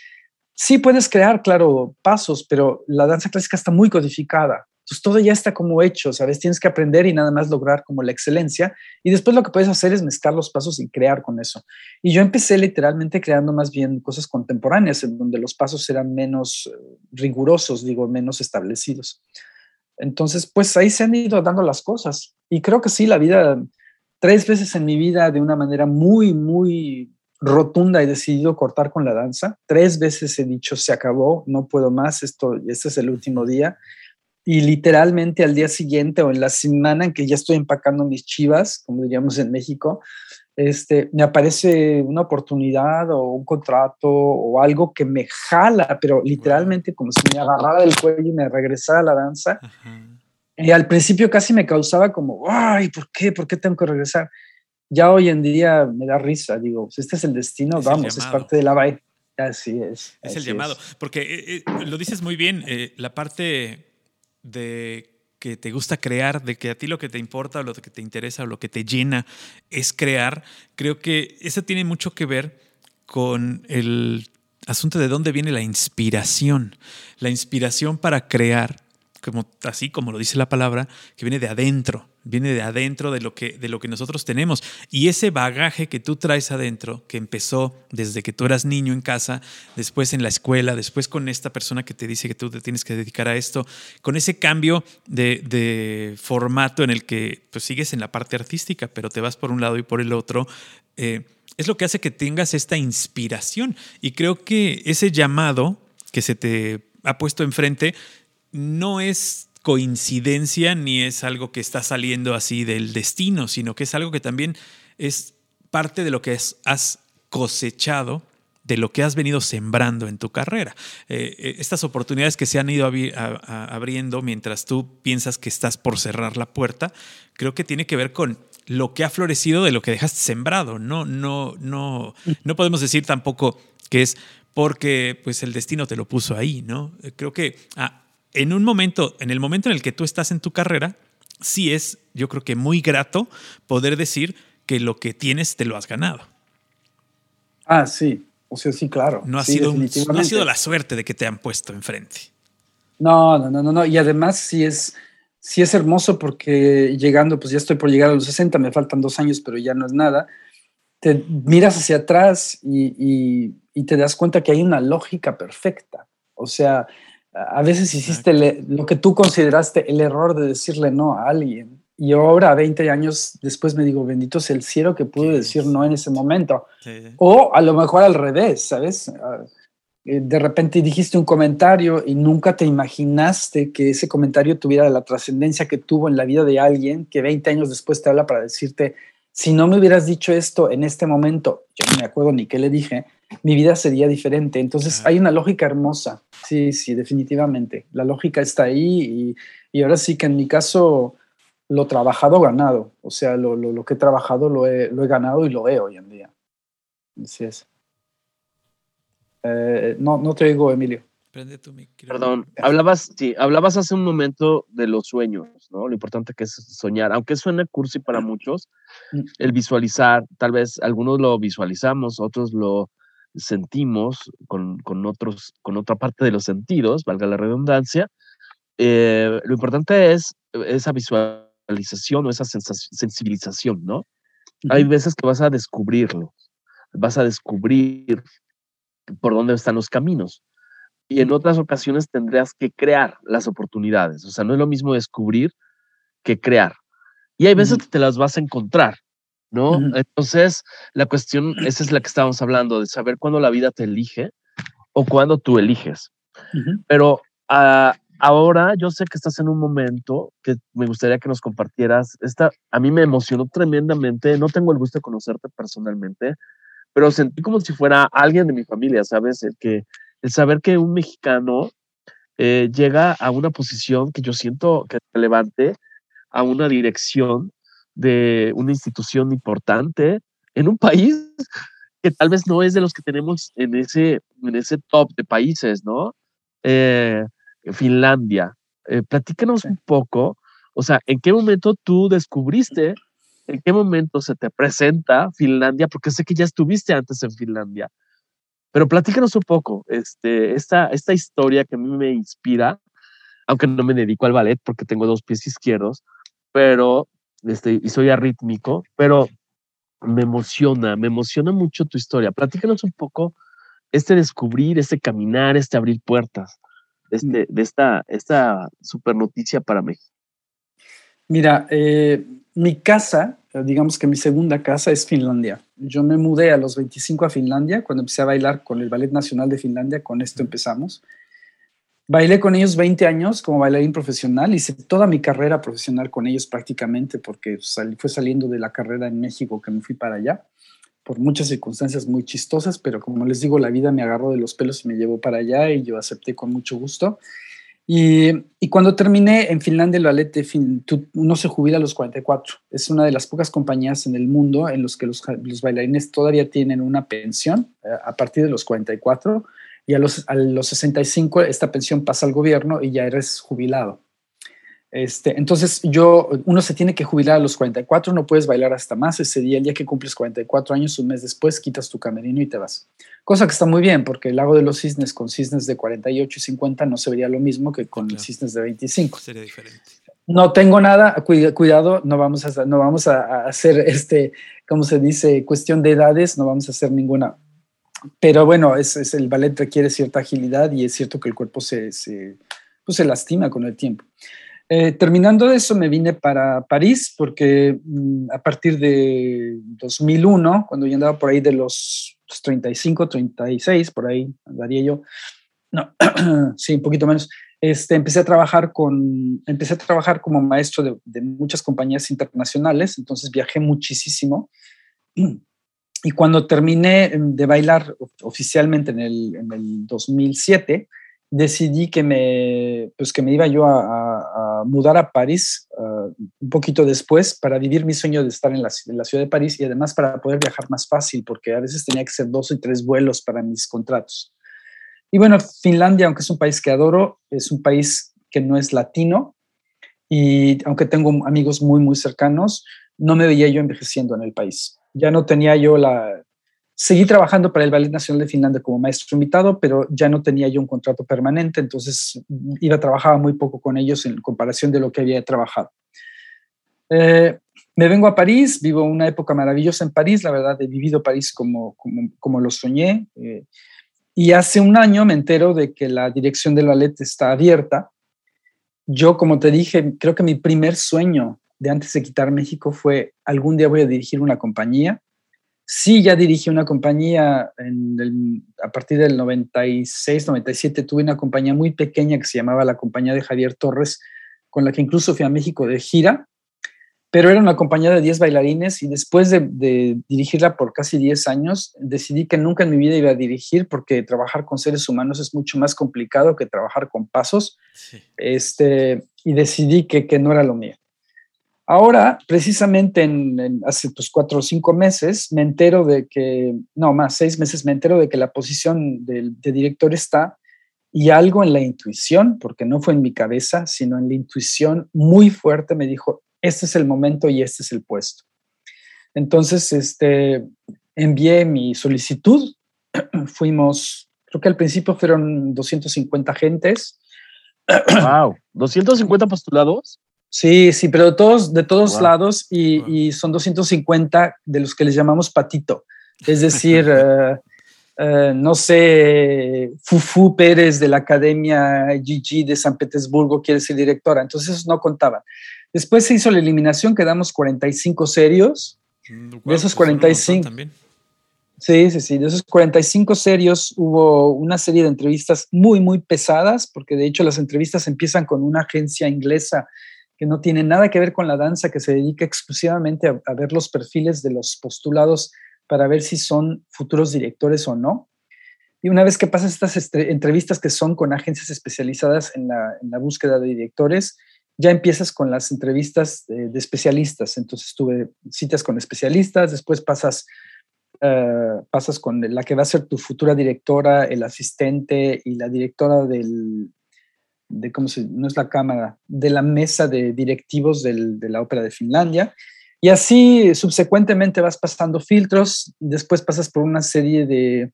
sí puedes crear, claro, pasos, pero la danza clásica está muy codificada. Entonces, todo ya está como hecho, ¿sabes? Tienes que aprender y nada más lograr como la excelencia. Y después lo que puedes hacer es mezclar los pasos y crear con eso. Y yo empecé literalmente creando más bien cosas contemporáneas, en donde los pasos eran menos eh, rigurosos, digo, menos establecidos. Entonces, pues ahí se han ido dando las cosas. Y creo que sí, la vida, tres veces en mi vida, de una manera muy, muy rotunda, he decidido cortar con la danza. Tres veces he dicho, se acabó, no puedo más, esto, este es el último día. Y literalmente al día siguiente o en la semana en que ya estoy empacando mis chivas, como diríamos en México, este, me aparece una oportunidad o un contrato o algo que me jala, pero literalmente como si me agarrara del cuello y me regresara a la danza. Y al principio casi me causaba como, ay, ¿por qué? ¿Por qué tengo que regresar? Ya hoy en día me da risa, digo, pues, este es el destino, vamos, es parte de la vaina. Así es. Es el llamado, porque eh, eh, lo dices muy bien, eh, la parte de que te gusta crear, de que a ti lo que te importa lo que te interesa lo que te llena es crear, creo que eso tiene mucho que ver con el asunto de dónde viene la inspiración. La inspiración para crear como, así como lo dice la palabra, que viene de adentro, viene de adentro de lo, que, de lo que nosotros tenemos. Y ese bagaje que tú traes adentro, que empezó desde que tú eras niño en casa, después en la escuela, después con esta persona que te dice que tú te tienes que dedicar a esto, con ese cambio de, formato en el que pues, sigues en la parte artística, pero te vas por un lado y por el otro. Eh, es lo que hace que tengas esta inspiración. Y creo que ese llamado que se te ha puesto enfrente no es coincidencia ni es algo que está saliendo así del destino, sino que es algo que también es parte de lo que has cosechado de lo que has venido sembrando en tu carrera. Eh, eh, estas oportunidades que se han ido abriendo mientras tú piensas que estás por cerrar la puerta, creo que tiene que ver con lo que ha florecido de lo que dejaste sembrado. No, no, no, no podemos decir tampoco que es porque pues el destino te lo puso ahí, ¿no? Creo que en un momento, en el momento en el que tú estás en tu carrera, sí es, yo creo que muy grato poder decir que lo que tienes te lo has ganado. Ah, sí. O sea, sí, claro. No ha, sido, no ha sido la suerte de que te han puesto enfrente. No, no, no, no, no. Y además sí es, sí es hermoso porque llegando, pues ya estoy por llegar a los 60, me faltan dos años, pero ya no es nada. Te miras hacia atrás y, y te das cuenta que hay una lógica perfecta. O sea, a veces hiciste lo que tú consideraste el error de decirle no a alguien. Y ahora, 20 años después, me digo, bendito sea el cielo que pude decir no en ese momento. O a lo mejor al revés, ¿sabes? Ah, eh, de repente dijiste un comentario y nunca te imaginaste que ese comentario tuviera la trascendencia que tuvo en la vida de alguien que 20 años después te habla para decirte, si no me hubieras dicho esto en este momento, yo no me acuerdo ni qué le dije, mi vida sería diferente. Entonces hay una lógica hermosa. Sí, sí, definitivamente. La lógica está ahí y, ahora sí que en mi caso lo trabajado, ganado. O sea, lo, lo, que he trabajado lo he, lo he, ganado y lo he hoy en día. Así es. Eh, no, no te digo, Emilio. Perdón, hablabas, sí, hablabas hace un momento de los sueños, ¿no? Lo importante que es soñar, aunque suene cursi para muchos, mm. el visualizar, tal vez algunos lo visualizamos, otros lo, sentimos con, con, otros, con otra parte de los sentidos, valga la redundancia, eh, lo importante es esa visualización o esa sensibilización, ¿no? Hay veces que vas a descubrirlo, vas a descubrir por dónde están los caminos. Y en otras ocasiones tendrás que crear las oportunidades. O sea, no es lo mismo descubrir que crear. Y hay veces que te las vas a encontrar. ¿No? Entonces, la cuestión, esa es la que estábamos hablando, de saber cuándo la vida te elige o cuándo tú eliges. Pero ah, ahora yo sé que estás en un momento que me gustaría que nos compartieras. Esta, a mí me emocionó tremendamente, no tengo el gusto de conocerte personalmente, pero sentí como si fuera alguien de mi familia, ¿sabes? El, que, el saber que un mexicano eh, llega a una posición que yo siento que relevante, a una dirección de una institución importante en un país que tal vez no es de los que tenemos en ese, en ese top de países, ¿no? Eh, Finlandia. Eh, platícanos un poco, o sea, ¿en qué momento tú descubriste, en qué momento se te presenta Finlandia? Porque sé que ya estuviste antes en Finlandia, pero platícanos un poco este, esta, esta historia que a mí me inspira, aunque no me dedico al ballet porque tengo dos pies izquierdos, pero este, y soy arrítmico, pero me emociona, me emociona mucho tu historia. Platícanos un poco este descubrir, este caminar, este abrir puertas este, de esta, esta super noticia para México. Mira, eh, mi casa, digamos que mi segunda casa es Finlandia. Yo me mudé a los 25 a Finlandia cuando empecé a bailar con el Ballet Nacional de Finlandia, con esto empezamos. Bailé con ellos 20 años como bailarín profesional, hice toda mi carrera profesional con ellos prácticamente porque fue saliendo de la carrera en México que me fui para allá por muchas circunstancias muy chistosas, pero como les digo, la vida me agarró de los pelos y me llevó para allá y yo acepté con mucho gusto. Y, cuando terminé en Finlandia el ballet, uno se jubila a los 44. Es una de las pocas compañías en el mundo en los que los, los bailarines todavía tienen una pensión eh, a partir de los 44 y a los, a los 65 esta pensión pasa al gobierno y ya eres jubilado. Este, entonces yo, uno se tiene que jubilar a los 44, no puedes bailar hasta más ese día, el día que cumples 44 años, un mes después, quitas tu camerino y te vas. Cosa que está muy bien, porque el lago de los cisnes con cisnes de 48 y 50 no se vería lo mismo que con cisnes de 25. Sería diferente. No tengo nada, cuidado, no vamos a, no vamos a hacer este, como se dice, cuestión de edades, no vamos a hacer ninguna pero bueno, es, el ballet requiere cierta agilidad y es cierto que el cuerpo se, se, pues se lastima con el tiempo. Eh, terminando eso, me vine para París porque mm, a partir de 2001, cuando yo andaba por ahí de los 35, 36, por ahí andaría yo, no, sí, un poquito menos, este, empecé a trabajar con, empecé a trabajar como maestro de, de muchas compañías internacionales, entonces viajé muchísimo Y cuando terminé em, de bailar oficialmente en el, en el 2007, decidí que me, pues que me iba yo a, mudar a París ah, un poquito después para vivir mi sueño de estar en la, en la, ciudad de París y además para poder viajar más fácil, porque a veces tenía que ser dos y tres vuelos para mis contratos. Y bueno, Finlandia, aunque es un país que adoro, es un país que no es latino, y aunque tengo amigos muy, muy cercanos, no me veía yo envejeciendo en el país. Ya no tenía yo la... Seguí trabajando para el Ballet Nacional de Finlandia como maestro invitado, pero ya no tenía yo un contrato permanente, entonces iba a trabajar muy poco con ellos en comparación de lo que había trabajado. Eh, me vengo a París, vivo una época maravillosa en París, la verdad he vivido París como, como, como lo soñé. Eh, y hace un año me entero de que la dirección del ballet está abierta. Yo, como te dije, creo que mi primer sueño de antes de quitar México fue algún día voy a dirigir una compañía. Sí, ya dirigí una compañía en a partir del 96, 97, tuve una compañía muy pequeña que se llamaba la compañía de Javier Torres, con la que incluso fui a México de gira pero era una compañía de 10 bailarines y después de, dirigirla por casi 10 años, decidí que nunca en mi vida iba a dirigir porque trabajar con seres humanos es mucho más complicado que trabajar con pasos. Este, y decidí que, que, no era lo mío. Ahora, precisamente en, hace pues, cuatro o cinco meses, me entero de que, no, más seis meses, me entero de que la posición de, de director está y algo en la intuición, porque no fue en mi cabeza, sino en la intuición muy fuerte, me dijo, este es el momento y este es el puesto. Entonces, este, envié mi solicitud. Fuimos, creo que al principio fueron 250 gentes. Wow, 250 postulados. Sí, sí, pero de todos, de todos lados y, son 250 de los que les llamamos patito. Es decir, eh, eh, no sé, Fufu Pérez de la Academia GG de San Petersburgo quiere ser directora, entonces no contaban. Después se hizo la eliminación, quedamos 45 serios. Mm, de esos 45. Pues, sí, sí, sí. De esos 45 serios hubo una serie de entrevistas muy, muy pesadas, porque de hecho las entrevistas empiezan con una agencia inglesa que no tiene nada que ver con la danza, que se dedica exclusivamente a, ver los perfiles de los postulados para ver si son futuros directores o no. Y una vez que pasas estas entrevistas que son con agencias especializadas en la, búsqueda de directores, ya empiezas con las entrevistas de, especialistas. Entonces tuve citas con especialistas, después pasas, eh, pasas con la que va a ser tu futura directora, el asistente y la directora del, de cómo no es la cámara, de la mesa de directivos del, de la ópera de Finlandia. Y así subsecuentemente vas pasando filtros, después pasas por una serie de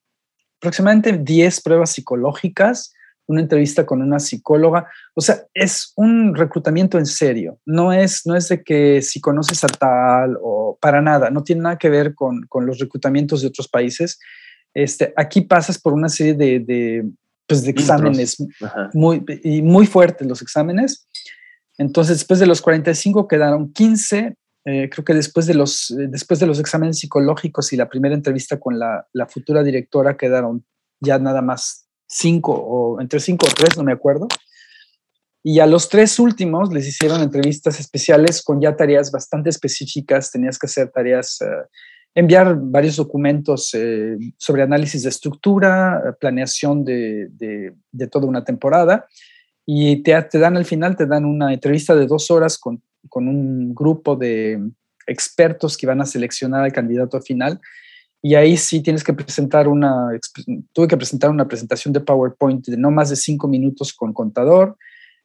aproximadamente 10 pruebas psicológicas una entrevista con una psicóloga. O sea, es un reclutamiento en serio. No es, no es de que si conoces a tal o para nada. No tiene nada que ver con, con los reclutamientos de otros países. Este, aquí pasas por una serie de, pues de exámenes muy, y muy fuertes los exámenes. Entonces, después de los 45 quedaron 15. Eh, creo que después de, los, después de los exámenes psicológicos y la primera entrevista con la, la futura directora quedaron ya nada más cinco o entre cinco o tres, no me acuerdo. Y a los tres últimos les hicieron entrevistas especiales con ya tareas bastante específicas. Tenías que hacer tareas, eh, enviar varios documentos eh, sobre análisis de estructura, planeación de, de, toda una temporada. Y te, te, dan al final, te dan una entrevista de dos horas con, con un grupo de expertos que van a seleccionar al candidato final y ahí sí tienes que presentar una, tuve que presentar una presentación de PowerPoint de no más de cinco minutos con contador,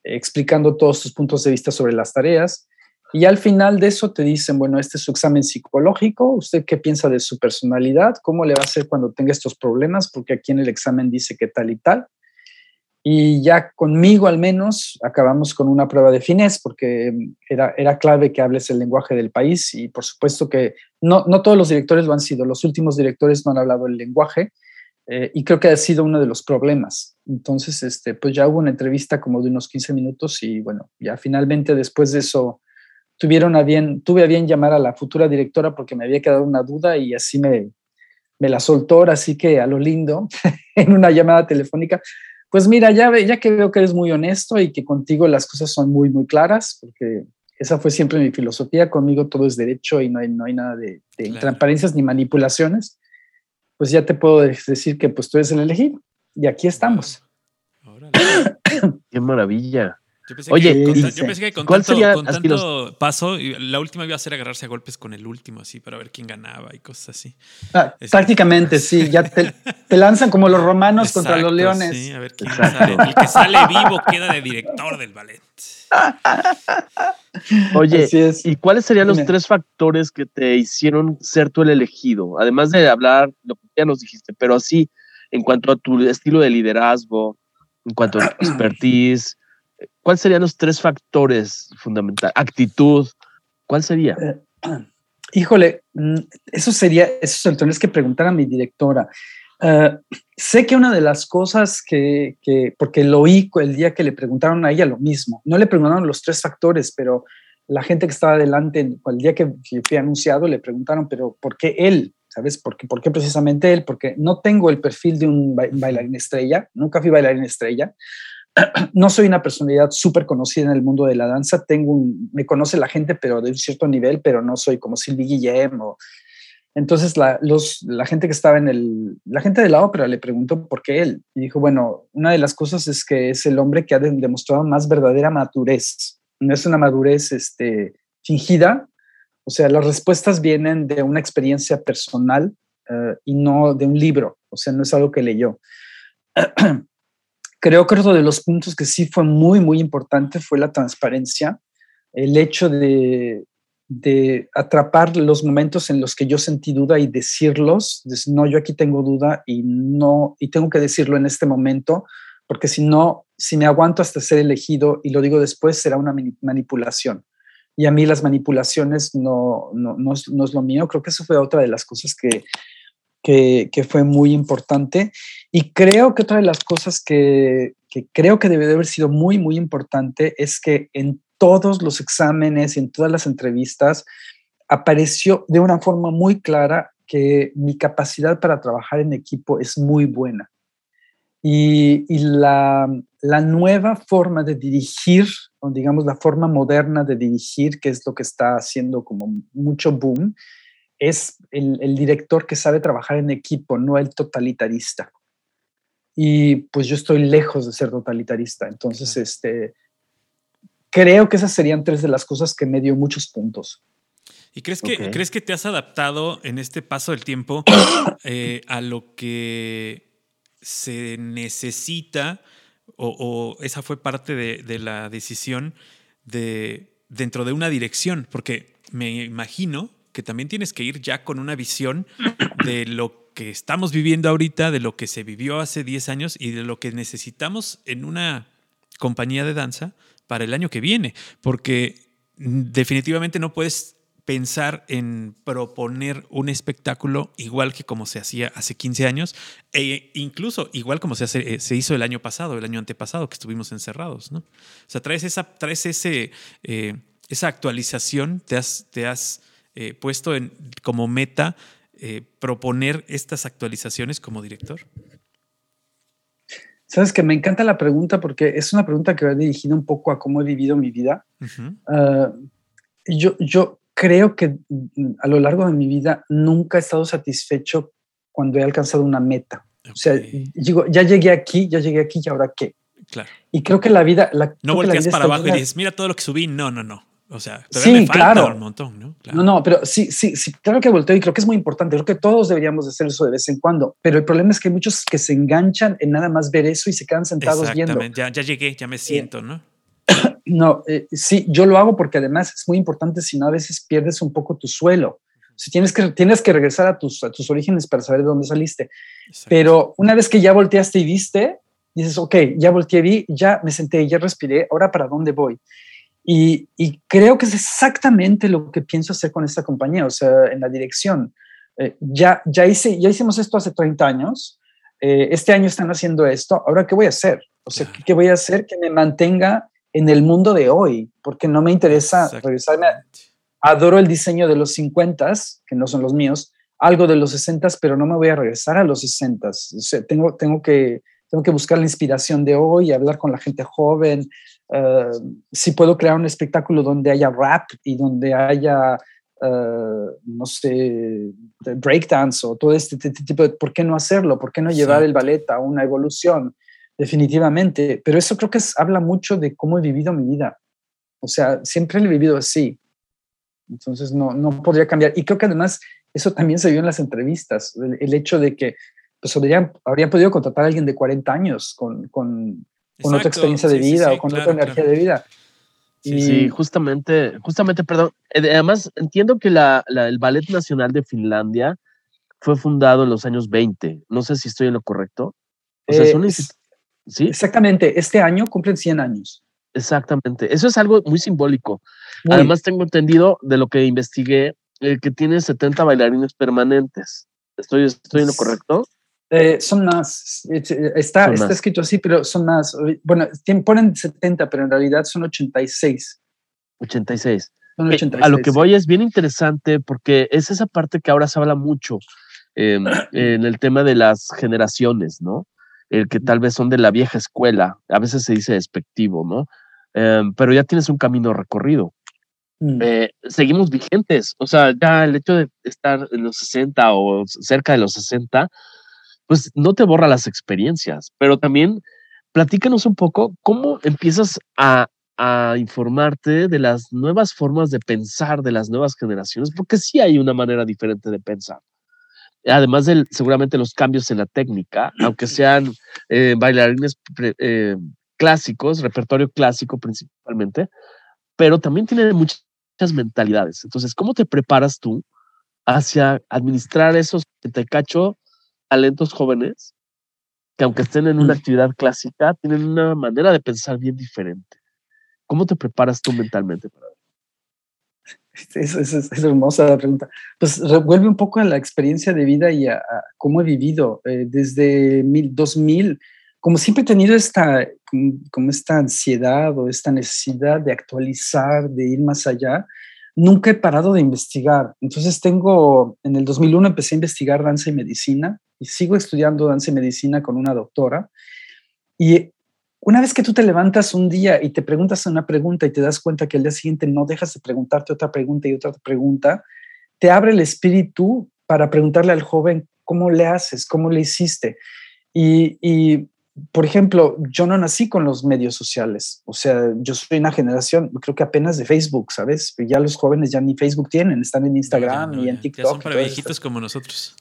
explicando todos tus puntos de vista sobre las tareas. Y al final de eso te dicen, bueno, este es su examen psicológico, ¿usted qué piensa de su personalidad? ¿Cómo le va a hacer cuando tenga estos problemas? Porque aquí en el examen dice que tal y tal. Y ya conmigo al menos acabamos con una prueba de finés porque era, era clave que hables el lenguaje del país y por supuesto que no, no todos los directores lo han sido, los últimos directores no han hablado el lenguaje eh, y creo que ha sido uno de los problemas. Entonces, este, pues ya hubo una entrevista como de unos 15 minutos y bueno, ya finalmente después de eso tuvieron a bien, tuve a bien llamar a la futura directora porque me había quedado una duda y así me, me la soltó, así que a lo lindo, en una llamada telefónica pues mira, ya, ya que veo que eres muy honesto y que contigo las cosas son muy, muy claras, porque esa fue siempre mi filosofía, conmigo todo es derecho y no hay, no hay nada de, transparencias ni manipulaciones, pues ya te puedo decir que pues tú eres el elegido y aquí estamos. Qué maravilla. Oye, yo pensé que con ¿cuál tanto, sería, con tanto paso, la última iba a ser agarrarse a golpes con el último, así, para ver quién ganaba y cosas así. Ah, prácticamente, sí. Ya te, lanzan como los romanos contra los leones. Sí, a ver quién sale. El que sale vivo queda de director del ballet. Oye, ¿y cuáles serían los tres factores que te hicieron ser tú el elegido? Además de hablar, lo que ya nos dijiste, pero así, en cuanto a tu estilo de liderazgo, en cuanto a tu expertise, ¿cuáles serían los tres factores fundamentales? Actitud, ¿cuál sería? Eh, híjole, mm, eso sería, eso se lo que preguntar a mi directora. Eh, sé que una de las cosas que, que, porque lo oí el día que le preguntaron a ella lo mismo, no le preguntaron los tres factores, pero la gente que estaba adelante, el día que fui anunciado, le preguntaron, pero ¿por qué él? ¿Sabes? ¿Por qué, ¿Por qué precisamente él? Porque no tengo el perfil de un bailarín estrella, nunca fui bailarín estrella, no soy una personalidad súper conocida en el mundo de la danza, tengo un, me conoce la gente, pero de un cierto nivel, pero no soy como Sylvie Guillem entonces la, la gente que estaba en el, la gente de la ópera le preguntó por qué él y dijo, bueno, una de las cosas es que es el hombre que ha demostrado más verdadera madurez. No es una madurez este, fingida, o sea, las respuestas vienen de una experiencia personal eh, y no de un libro, o sea, no es algo que leyó. Creo que otro de los puntos que sí fue muy, muy importante fue la transparencia, el hecho de, de atrapar los momentos en los que yo sentí duda y decirlos, no, yo aquí tengo duda y no, y tengo que decirlo en este momento, porque si no, si me aguanto hasta ser elegido y lo digo después, será una manipulación. Y a mí las manipulaciones no, no, no, es, lo mío. Creo que eso fue otra de las cosas que, que, fue muy importante. Y creo que otra de las cosas que, creo que debe de haber sido muy, muy importante es que en todos los exámenes y en todas las entrevistas apareció de una forma muy clara que mi capacidad para trabajar en equipo es muy buena. Y, la, nueva forma de dirigir, o digamos la forma moderna de dirigir, que es lo que está haciendo como mucho boom, es el, director que sabe trabajar en equipo, no el totalitarista. Y pues yo estoy lejos de ser totalitarista. Entonces, este, creo que esas serían tres de las cosas que me dio muchos puntos. ¿Y crees que, ¿crees que te has adaptado en este paso del tiempo eh, a lo que se necesita o, esa fue parte de, la decisión de dentro de una dirección? Porque me imagino que también tienes que ir ya con una visión de lo que estamos viviendo ahorita, de lo que se vivió hace 10 años y de lo que necesitamos en una compañía de danza para el año que viene, porque definitivamente no puedes pensar en proponer un espectáculo igual que como se hacía hace 15 años, e incluso igual como se, hace, eh, se hizo el año pasado, el año antepasado, que estuvimos encerrados, ¿no? O sea, traes esa, traes ese, eh, esa actualización, te has, te has eh, puesto en, como meta proponer estas actualizaciones como director. Sabes que me encanta la pregunta porque es una pregunta que va dirigida un poco a cómo he vivido mi vida. Ah, yo, yo creo que mm, a lo largo de mi vida nunca he estado satisfecho cuando he alcanzado una meta. O sea, digo, ya llegué aquí, ya llegué aquí y ahora qué. Claro. Y creo que la vida... La, no volteas para abajo y dices, mira todo lo que subí. No, no, no. O sea, sí, me falta claro. un montón, ¿no? No, no, pero sí, sí, sí, claro que volteo y creo que es muy importante. Creo que todos deberíamos hacer eso de vez en cuando. Pero el problema es que hay muchos que se enganchan en nada más ver eso y se quedan sentados viendo. Ya, ya llegué, ya me siento, ¿no? no, eh, sí, yo lo hago porque además es muy importante, si no a veces pierdes un poco tu suelo. Si tienes que, tienes que regresar a tus, a tus orígenes para saber de dónde saliste. Pero una vez que ya volteaste y viste, dices, ok, ya volteé, vi, ya me senté, ya respiré, ahora para dónde voy. Y, creo que es exactamente lo que pienso hacer con esta compañía, o sea, en la dirección. Eh, ya, ya, hice, ya hicimos esto hace 30 años, eh, este año están haciendo esto, ahora ¿qué voy a hacer? O sea, ¿qué, voy a hacer que me mantenga en el mundo de hoy? Porque no me interesa regresarme. adoro el diseño de los 50, que no son los míos, algo de los 60, pero no me voy a regresar a los 60. O sea, tengo, tengo, que, tengo que buscar la inspiración de hoy, hablar con la gente joven, eh, si puedo crear un espectáculo donde haya rap y donde haya, uh, no sé, breakdance o todo este, tipo de, ¿por qué no hacerlo? ¿Por qué no llevar el ballet a una evolución? Definitivamente, pero eso creo que habla mucho de cómo he vivido mi vida. O sea, siempre lo he vivido así. Entonces no, no podría cambiar. Y creo que además eso también se vio en las entrevistas, el, hecho de que pues, habrían, podido contratar a alguien de 40 años con, con, con otra experiencia de vida o con otra energía de vida. Sí, justamente, justamente, perdón. Eh, además, entiendo que la, el Ballet Nacional de Finlandia fue fundado en los años 20. No sé si estoy en lo correcto. O sea, eh, ¿sí? Exactamente. Este año cumplen 100 años. Exactamente. Eso es algo muy simbólico. Además, tengo entendido de lo que investigué eh, que tiene 70 bailarines permanentes. ¿Estoy, estoy en lo correcto? Eh, son más, está, está escrito así, pero son más. Bueno, ponen 70, pero en realidad son 86. 86. Son 86 a lo que voy es bien interesante porque es esa parte que ahora se habla mucho em, en el tema de las generaciones, ¿no? El que tal vez son de la vieja escuela, a veces se dice despectivo, ¿no? Em, pero ya tienes un camino recorrido. Mm. Eh, seguimos vigentes, o sea, ya el hecho de estar en los 60 o cerca de los 60, pues no te borra las experiencias, pero también platícanos un poco cómo empiezas a, informarte de las nuevas formas de pensar de las nuevas generaciones, porque sí hay una manera diferente de pensar. Además de seguramente los cambios en la técnica, aunque sean eh, bailarines eh, clásicos, repertorio clásico principalmente, pero también tienen muchas mentalidades. Entonces, ¿cómo te preparas tú hacia administrar esos te cacho talentos jóvenes que aunque estén en una actividad clásica, tienen una manera de pensar bien diferente. ¿Cómo te preparas tú mentalmente para es, es, es, hermosa la pregunta. Pues revuelve un poco a la experiencia de vida y a, cómo he vivido eh, desde mil, 2000. Como siempre he tenido esta, como esta ansiedad o esta necesidad de actualizar, de ir más allá, nunca he parado de investigar. Entonces tengo, en el 2001 empecé a investigar danza y medicina y sigo estudiando danza y medicina con una doctora. Y una vez que tú te levantas un día y te preguntas una pregunta y te das cuenta que al día siguiente no dejas de preguntarte otra pregunta y otra pregunta, te abre el espíritu para preguntarle al joven cómo le haces, cómo le hiciste. Y, y por ejemplo, yo no nací con los medios sociales, o sea, yo soy una generación, creo que apenas de Facebook, ¿sabes? Ya los jóvenes ya ni Facebook tienen, están en Instagram y en TikTok. Ya son para viejitos como nosotros.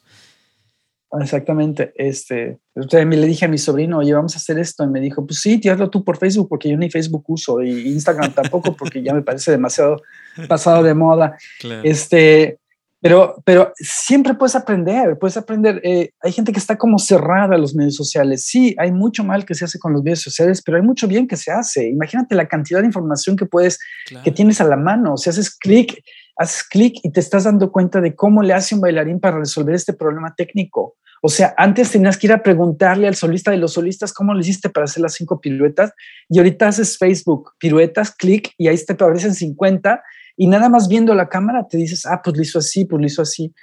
Exactamente. Este, me le dije a mi sobrino, oye, vamos a hacer esto. Y me dijo, pues sí, hazlo tú por Facebook, porque yo ni Facebook uso, y Instagram tampoco, porque ya me parece demasiado pasado de moda. Este, pero, pero siempre puedes aprender, puedes aprender. Eh, hay gente que está como cerrada a los medios sociales. Sí, hay mucho mal que se hace con los medios sociales, pero hay mucho bien que se hace. Imagínate la cantidad de información que puedes, que tienes a la mano. Si haces clic, haces clic y te estás dando cuenta de cómo le hace un bailarín para resolver este problema técnico. O sea, antes tenías que ir a preguntarle al solista de los solistas cómo le hiciste para hacer las cinco piruetas y ahorita haces Facebook, piruetas, clic y ahí te aparecen 50 y nada más viendo la cámara te dices, ah, pues lo hizo así, pues lo hizo así.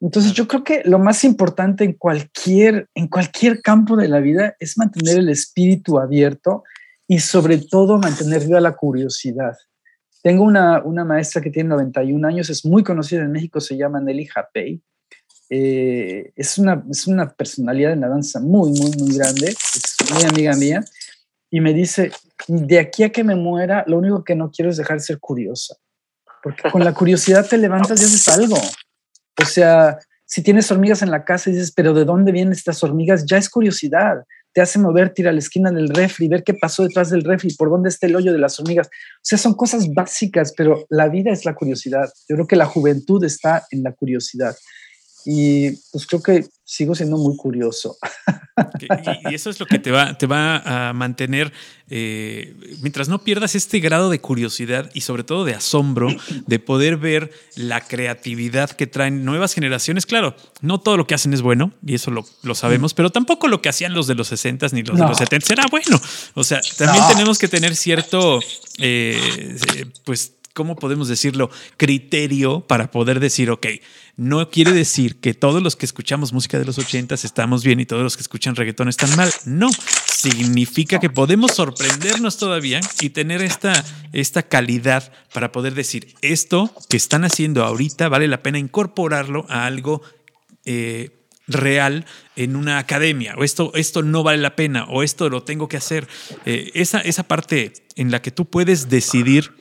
Entonces yo creo que lo más importante en cualquier, en cualquier campo de la vida es mantener el espíritu abierto y sobre todo mantener viva la curiosidad. Tengo una, una maestra que tiene 91 años, es muy conocida en México, se llama Nelly Japey. Eh, es, una, es una personalidad en la danza muy, muy, muy grande, es muy amiga mía, y me dice, de aquí a que me muera, lo único que no quiero es dejar de ser curiosa porque con la curiosidad te levantas y haces algo. O sea, si tienes hormigas en la casa y dices, pero ¿de dónde vienen estas hormigas? Ya es curiosidad. Te hace mover, ir a la esquina del refri, ver qué pasó detrás del refri, por dónde está el hoyo de las hormigas. O sea, son cosas básicas, pero la vida es la curiosidad. Yo creo que la juventud está en la curiosidad. Y pues creo que sigo siendo muy curioso. Y, eso es lo que te va, te va a mantener, eh, mientras no pierdas este grado de curiosidad y sobre todo de asombro, de poder ver la creatividad que traen nuevas generaciones. Claro, no todo lo que hacen es bueno, y eso lo, sabemos, pero tampoco lo que hacían los de los 60 ni los de los 70 será bueno. O sea, también tenemos que tener cierto, eh, pues, ¿cómo podemos decirlo? Criterio para poder decir, ok, no quiere decir que todos los que escuchamos música de los ochentas estamos bien y todos los que escuchan reggaetón están mal. No, significa que podemos sorprendernos todavía y tener esta, esta calidad para poder decir, esto que están haciendo ahorita vale la pena incorporarlo a algo eh, real en una academia, o esto, esto no vale la pena, o esto lo tengo que hacer. Eh, esa, esa parte en la que tú puedes decidir,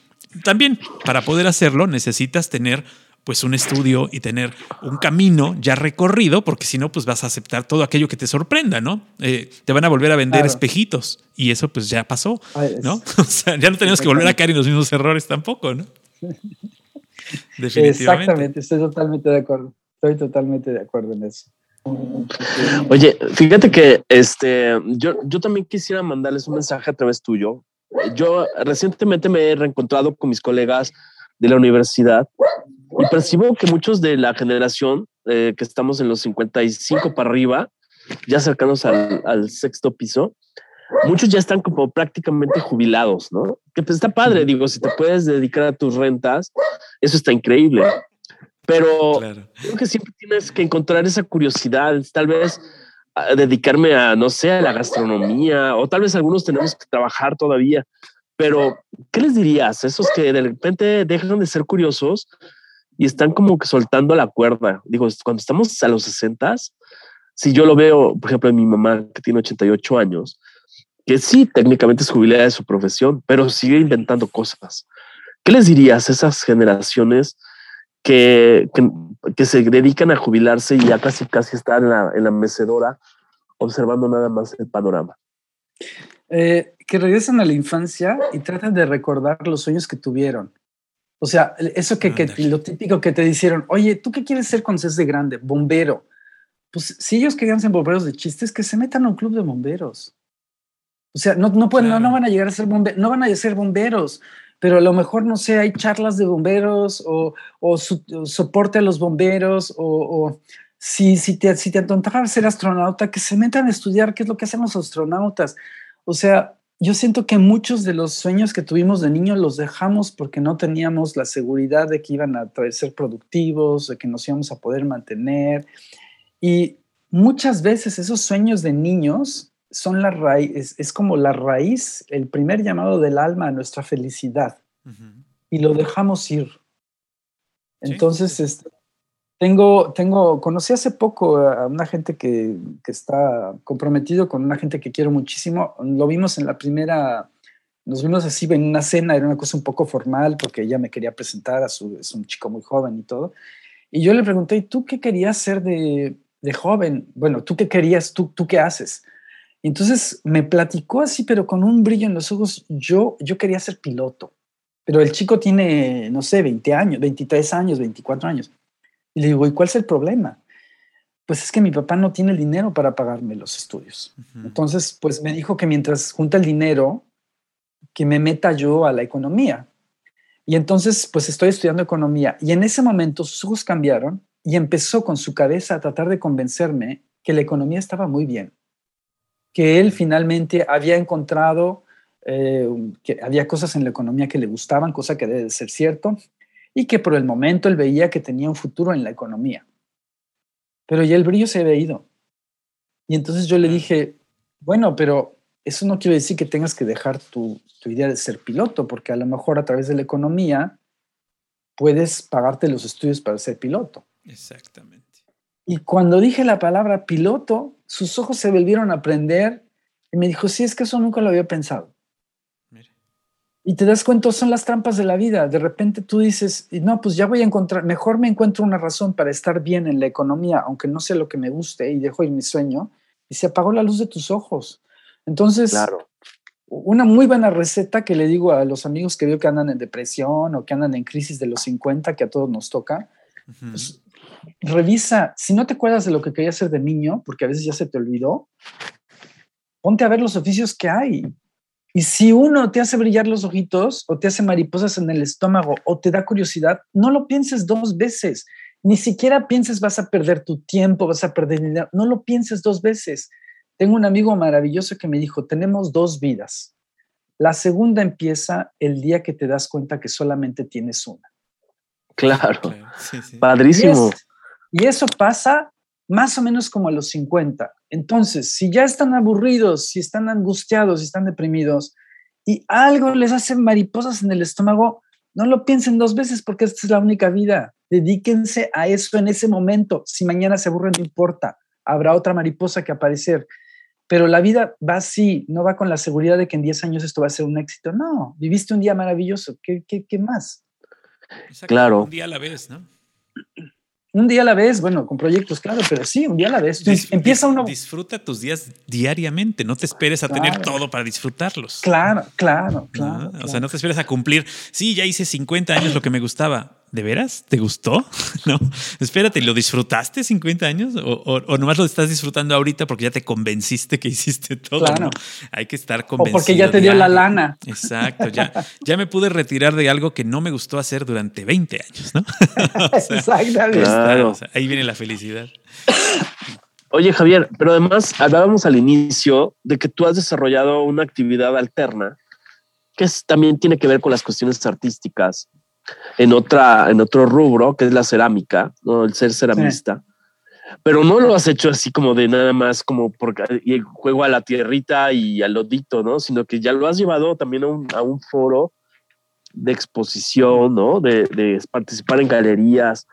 también para poder hacerlo necesitas tener pues un estudio y tener un camino ya recorrido, porque si no, pues vas a aceptar todo aquello que te sorprenda, ¿no? Eh, te van a volver a vender espejitos y eso pues ya pasó, ¿no? O sea, ya no tenemos que volver a caer en los mismos errores tampoco, ¿no? Definitivamente. Exactamente, estoy totalmente de acuerdo. Estoy totalmente de acuerdo en eso. Oye, fíjate que este, yo, yo también quisiera mandarles un mensaje a través tuyo. Yo recientemente me he reencontrado con mis colegas de la universidad y percibo que muchos de la generación eh, que estamos en los 55 para arriba, ya cercanos al, al, sexto piso, muchos ya están como prácticamente jubilados, ¿no? Que pues está padre, digo, si te puedes dedicar a tus rentas, eso está increíble. Pero creo que siempre tienes que encontrar esa curiosidad, tal vez dedicarme a, no sé, a la gastronomía, o tal vez algunos tenemos que trabajar todavía. Pero, ¿qué les dirías? Esos que de repente dejan de ser curiosos y están como que soltando la cuerda. Digo, cuando estamos a los 60, si yo lo veo, por ejemplo, en mi mamá que tiene 88 años, que sí, técnicamente es jubilada de su profesión, pero sigue inventando cosas. ¿Qué les dirías a esas generaciones que, que, se dedican a jubilarse y ya casi casi están en la, en la mecedora observando nada más el panorama? Eh, que regresen a la infancia y traten de recordar los sueños que tuvieron. O sea, eso que, que, lo típico que te dijeron, oye, ¿tú qué quieres ser cuando seas de grande? Bombero. Pues si ellos querían ser bomberos de chistes, que se metan a un club de bomberos. O sea, no, no, pueden, no, van a llegar a ser bomberos, no van a ser bomberos, pero a lo mejor, no sé, hay charlas de bomberos o, o, soporte a los bomberos o, si, si, te, si te ser astronauta, que se metan a estudiar qué es lo que hacen los astronautas. O sea, yo siento que muchos de los sueños que tuvimos de niños los dejamos porque no teníamos la seguridad de que iban a ser productivos, de que nos íbamos a poder mantener. Y muchas veces esos sueños de niños son la raíz, es, como la raíz, el primer llamado del alma a nuestra felicidad. Y lo dejamos ir. Entonces, este, tengo, tengo, conocí hace poco a una gente que, que, está comprometido con una gente que quiero muchísimo. Lo vimos en la primera, nos vimos así en una cena, era una cosa un poco formal porque ella me quería presentar, a su, es un chico muy joven y todo. Y yo le pregunté, ¿y tú qué querías ser de, de joven? Bueno, ¿tú qué querías? ¿Tú, tú qué haces? Y entonces me platicó así, pero con un brillo en los ojos. Yo, yo quería ser piloto, pero el chico tiene, no sé, 20 años, 23 años, 24 años. Y le digo, ¿y cuál es el problema? Pues es que mi papá no tiene el dinero para pagarme los estudios. Entonces, pues me dijo que mientras junta el dinero, que me meta yo a la economía. Y entonces, pues estoy estudiando economía. Y en ese momento sus ojos cambiaron y empezó con su cabeza a tratar de convencerme que la economía estaba muy bien. Que él finalmente había encontrado eh, que había cosas en la economía que le gustaban, cosa que debe de ser cierto, y que por el momento él veía que tenía un futuro en la economía. Pero ya el brillo se había ido. Y entonces yo le dije, bueno, pero eso no quiere decir que tengas que dejar tu, tu idea de ser piloto, porque a lo mejor a través de la economía puedes pagarte los estudios para ser piloto. Exactamente. Y cuando dije la palabra piloto, sus ojos se volvieron a prender y me dijo, sí, es que eso nunca lo había pensado. Y te das cuenta, son las trampas de la vida. De repente tú dices, no, pues ya voy a encontrar, mejor me encuentro una razón para estar bien en la economía, aunque no sea lo que me guste y dejo ir mi sueño, y se apagó la luz de tus ojos. Entonces, claro. una muy buena receta que le digo a los amigos que veo que andan en depresión o que andan en crisis de los 50, que a todos nos toca, pues, revisa, si no te acuerdas de lo que querías hacer de niño, porque a veces ya se te olvidó, ponte a ver los oficios que hay y si uno te hace brillar los ojitos o te hace mariposas en el estómago o te da curiosidad, no lo pienses dos veces. Ni siquiera pienses vas a perder tu tiempo, vas a perder dinero. No lo pienses dos veces. Tengo un amigo maravilloso que me dijo, tenemos dos vidas. La segunda empieza el día que te das cuenta que solamente tienes una. Claro. Padrísimo. Y eso pasa más o menos como a los 50. Entonces, si ya están aburridos, si están angustiados, si están deprimidos y algo les hace mariposas en el estómago, no lo piensen dos veces porque esta es la única vida. Dedíquense a eso en ese momento. Si mañana se aburren, no importa. habrá otra mariposa que aparecer. Pero la vida va así, no va con la seguridad de que en 10 años esto va a ser un éxito. No, viviste un día maravilloso. ¿Qué, qué, qué más? claro. Un día a la vez, ¿no? Un día a la vez, bueno, con proyectos, claro, pero sí, un día a la vez. empieza uno. Disfruta tus días diariamente, no te esperes a tener todo para disfrutarlos. Claro, claro, claro. O sea, no te esperes a cumplir. Sí, ya hice 50 años lo que me gustaba. ¿De veras? ¿Te gustó? no. Espérate, ¿lo disfrutaste 50 años? O, o, nomás lo estás disfrutando ahorita porque ya te convenciste que hiciste todo. Claro. Hay que estar convencido. O porque ya te dio la lana. Exacto. Ya, ya me pude retirar de algo que no me gustó hacer durante 20 años, ¿no? Exactamente. Claro. ahí viene la felicidad. Oye, Javier, pero además hablábamos al inicio de que tú has desarrollado una actividad alterna que también tiene que ver con las cuestiones artísticas en, otra, en otro rubro, que es la cerámica, ¿no? el ser ceramista. Pero no lo has hecho así como de nada más como porque juego a la tierrita y al lodito, ¿no? Sino que ya lo has llevado también a un, a un foro de exposición, ¿no? De, de, participar en galerías.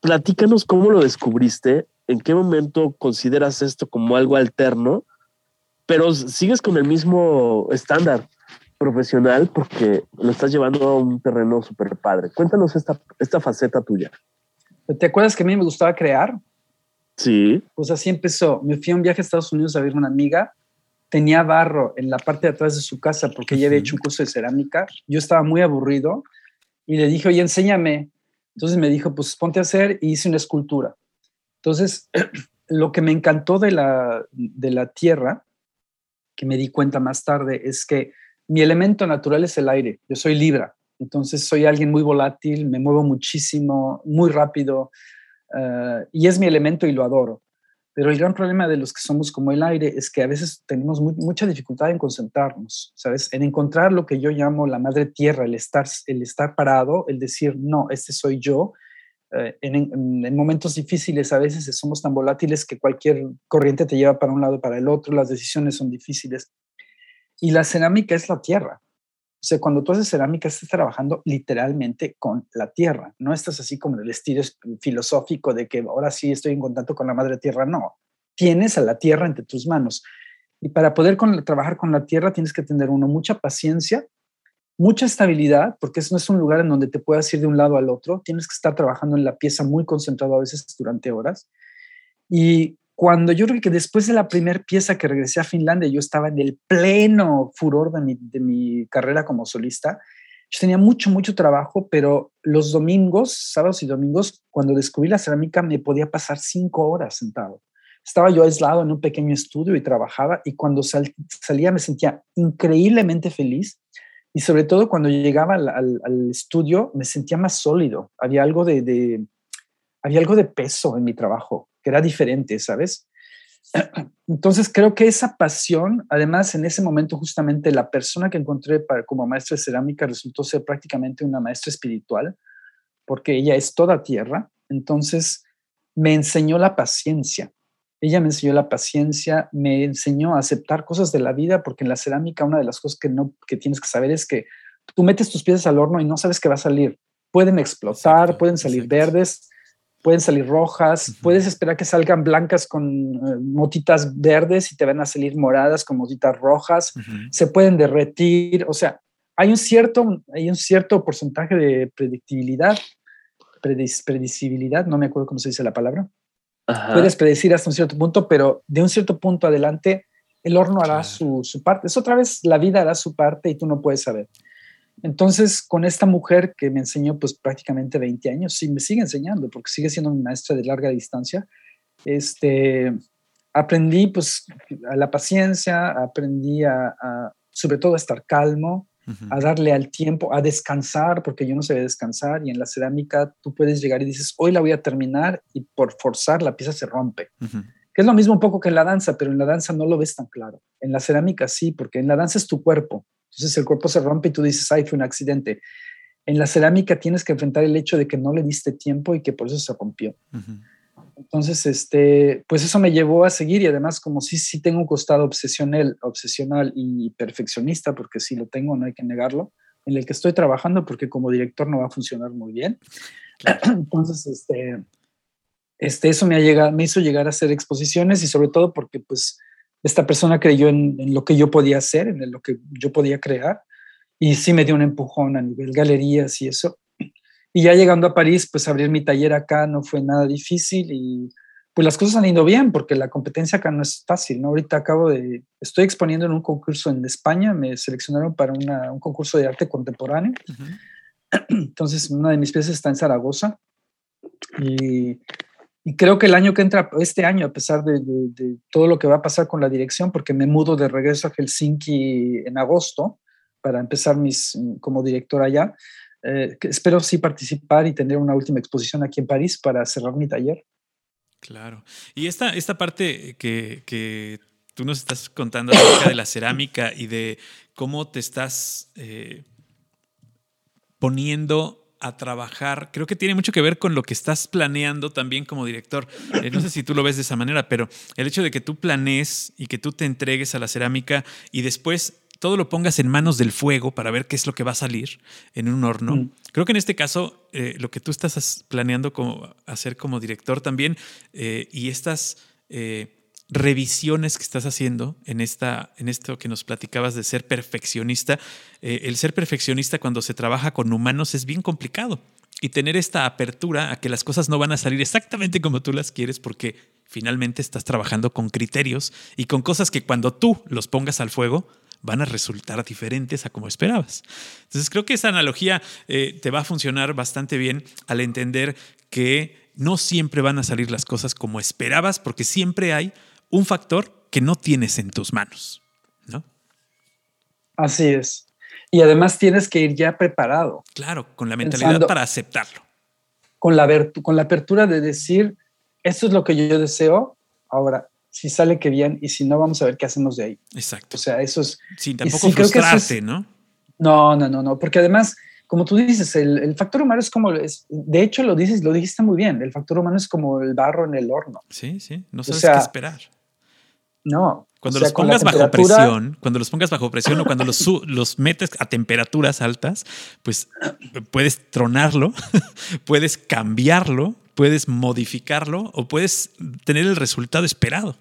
Platícanos cómo lo descubriste, en qué momento consideras esto como algo alterno, pero sigues con el mismo estándar profesional porque lo estás llevando a un terreno súper padre. Cuéntanos esta, esta faceta tuya. ¿Te acuerdas que a mí me gustaba crear? Sí. Pues así empezó. Me fui a un viaje a Estados Unidos a ver una amiga. Tenía barro en la parte de atrás de su casa porque ella había hecho un curso de cerámica. Yo estaba muy aburrido y le dije, oye, enséñame. Entonces me dijo, pues ponte a hacer y hice una escultura. Entonces, lo que me encantó de la, de la tierra, que me di cuenta más tarde, es que mi elemento natural es el aire. Yo soy Libra, entonces soy alguien muy volátil, me muevo muchísimo, muy rápido, eh, y es mi elemento y lo adoro. Pero el gran problema de los que somos como el aire es que a veces tenemos mucha dificultad en concentrarnos, ¿sabes? En encontrar lo que yo llamo la madre tierra, el estar, el estar parado, el decir, no, este soy yo. Eh, en, en, momentos difíciles a veces somos tan volátiles que cualquier corriente te lleva para un lado, para el otro, las decisiones son difíciles. Y la cerámica es la tierra. O sea, cuando tú haces cerámica, estás trabajando literalmente con la tierra. No estás así como en el estilo filosófico de que ahora sí estoy en contacto con la madre tierra. No, tienes a la tierra entre tus manos. Y para poder trabajar con la tierra tienes que tener uno mucha paciencia, mucha estabilidad, porque eso no es un lugar en donde te puedas ir de un lado al otro. Tienes que estar trabajando en la pieza muy concentrado a veces durante horas. Y cuando yo creo que después de la primera pieza que regresé a Finlandia, yo estaba en el pleno furor de mi, de mi carrera como solista. Yo tenía mucho, mucho trabajo, pero los domingos, sábados y domingos, cuando descubrí la cerámica, me podía pasar cinco horas sentado. Estaba yo aislado en un pequeño estudio y trabajaba y cuando salía me sentía increíblemente feliz y sobre todo cuando llegaba al, al, estudio me sentía más sólido. Había algo de, de, había algo de peso en mi trabajo que era diferente, ¿sabes? Entonces creo que esa pasión, además en ese momento justamente la persona que encontré para, como maestra de cerámica resultó ser prácticamente una maestra espiritual, porque ella es toda tierra, entonces me enseñó la paciencia. Ella me enseñó la paciencia, me enseñó a aceptar cosas de la vida, porque en la cerámica una de las cosas que, no, que tienes que saber es que tú metes tus piezas al horno y no sabes qué va a salir. Pueden explotar, pueden salir verdes, pueden salir rojas, puedes esperar que salgan blancas con eh, motitas verdes y te van a salir moradas con motitas rojas, se pueden derretir, o sea, hay un cierto, hay un cierto porcentaje de predictibilidad, predecibilidad, no me acuerdo cómo se dice la palabra. Puedes predecir hasta un cierto punto, pero de un cierto punto adelante el horno hará su, su parte. Es otra vez, la vida hará su parte y tú no puedes saber. Entonces, con esta mujer que me enseñó pues prácticamente 20 años, sí me sigue enseñando porque sigue siendo mi maestra de larga distancia, este, aprendí pues a la paciencia, aprendí a, sobre todo a estar calmo, a darle al tiempo, a descansar, porque yo no sabía descansar y en la cerámica tú puedes llegar y dices, hoy la voy a terminar y por forzar la pieza se rompe. Que es lo mismo un poco que en la danza, pero en la danza no lo ves tan claro. En la cerámica sí, porque en la danza es tu cuerpo entonces el cuerpo se rompe y tú dices, ay, fue un accidente. En la cerámica tienes que enfrentar el hecho de que no le diste tiempo y que por eso se rompió. Entonces, este, pues eso me llevó a seguir y además como sí, sí tengo un costado obsesional, obsesional y perfeccionista, porque sí lo tengo, no hay que negarlo, en el que estoy trabajando porque como director no va a funcionar muy bien. Entonces, este, este, eso me, ha llegado, me hizo llegar a hacer exposiciones y sobre todo porque pues esta persona creyó en, lo que yo podía hacer, en lo que yo podía crear y sí me dio un empujón a nivel galerías y eso. Y ya llegando a París, pues abrir mi taller acá no fue nada difícil y pues las cosas han ido bien porque la competencia acá no es fácil, ¿no? Ahorita acabo de, estoy exponiendo en un concurso en España, me seleccionaron para un concurso de arte contemporáneo. Entonces, una de mis piezas está en Zaragoza y, y, creo que el año que entra, este año, a pesar de, de, todo lo que va a pasar con la dirección, porque me mudo de regreso a Helsinki en agosto para empezar mis, como director allá, eh, espero sí participar y tener una última exposición aquí en París para cerrar mi taller. Claro. Y esta, esta parte que, que tú nos estás contando acerca de la cerámica y de cómo te estás eh, poniendo a trabajar, creo que tiene mucho que ver con lo que estás planeando también como director. Eh, no sé si tú lo ves de esa manera, pero el hecho de que tú planees y que tú te entregues a la cerámica y después todo lo pongas en manos del fuego para ver qué es lo que va a salir en un horno. Mm. Creo que en este caso, eh, lo que tú estás planeando como, hacer como director también eh, y estas eh, revisiones que estás haciendo en, esta, en esto que nos platicabas de ser perfeccionista, el ser perfeccionista cuando se trabaja con humanos es bien complicado. Y tener esta apertura a que las cosas no van a salir exactamente como tú las quieres porque finalmente estás trabajando con criterios y con cosas que cuando tú los pongas al fuego, van a resultar diferentes a como esperabas. Entonces creo que esa analogía eh, te va a funcionar bastante bien al entender que no siempre van a salir las cosas como esperabas porque siempre hay un factor que no tienes en tus manos, ¿no? Así es. Y además tienes que ir ya preparado. Claro, con la mentalidad para aceptarlo. Con la, con la apertura de decir, esto es lo que yo deseo, ahora si sale que bien y si no, vamos a ver qué hacemos de ahí. Exacto. O sea, eso es... Sin tampoco frustrarte, ¿no? No, no, no, no, porque además, como tú dices, el, factor humano es como, es, de hecho lo dices, lo dijiste muy bien, el factor humano es como el barro en el horno. Sí, sí, no sabes qué esperar. No. Cuando los pongas bajo presión, cuando los pongas bajo presión o cuando los, los metes a temperaturas altas, pues puedes tronarlo, puedes cambiarlo, puedes modificarlo o puedes tener el resultado esperado.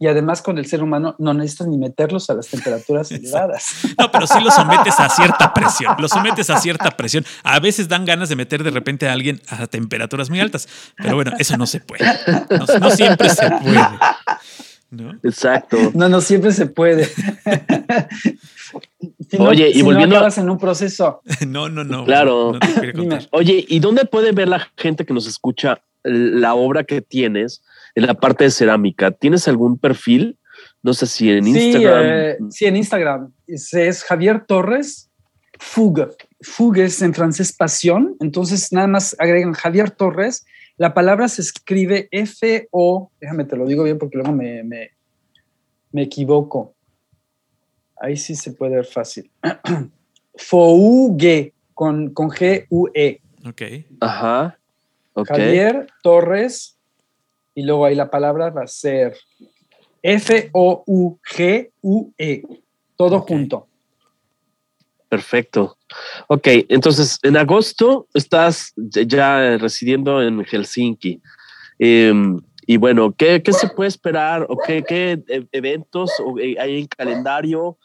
Y además con el ser humano no necesitas ni meterlos a las temperaturas elevadas. No, pero sí los sometes a cierta presión. Los sometes a cierta presión. A veces dan ganas de meter de repente a alguien a temperaturas muy altas. Pero bueno, eso no se puede. No, siempre se puede. ¿no? Exacto. No, no siempre se puede. Oye, y volviendo a... en un proceso. No, no, no. Claro. Oye, ¿y dónde puede ver la gente que nos escucha la obra que tienes en la parte de cerámica? ¿Tienes algún perfil? No sé si en Instagram. Eh, sí, en Instagram. Es, Javier Torres Fugue. Fugue es en francés pasión. Entonces, nada más agregan Javier Torres. La palabra se escribe F-O. Déjame te lo digo bien porque luego me, me, me equivoco. Ahí sí se puede ver fácil. Fougue con, con G-U-E. Ok. Ajá. Javier Torres. Y luego ahí la palabra va a ser F-O-U-G-U-E. Todo junto. Perfecto. Ok, entonces en agosto estás ya residiendo en Helsinki. Em, y bueno, ¿qué, ¿qué, se puede esperar o qué, qué e, eventos hay en calendario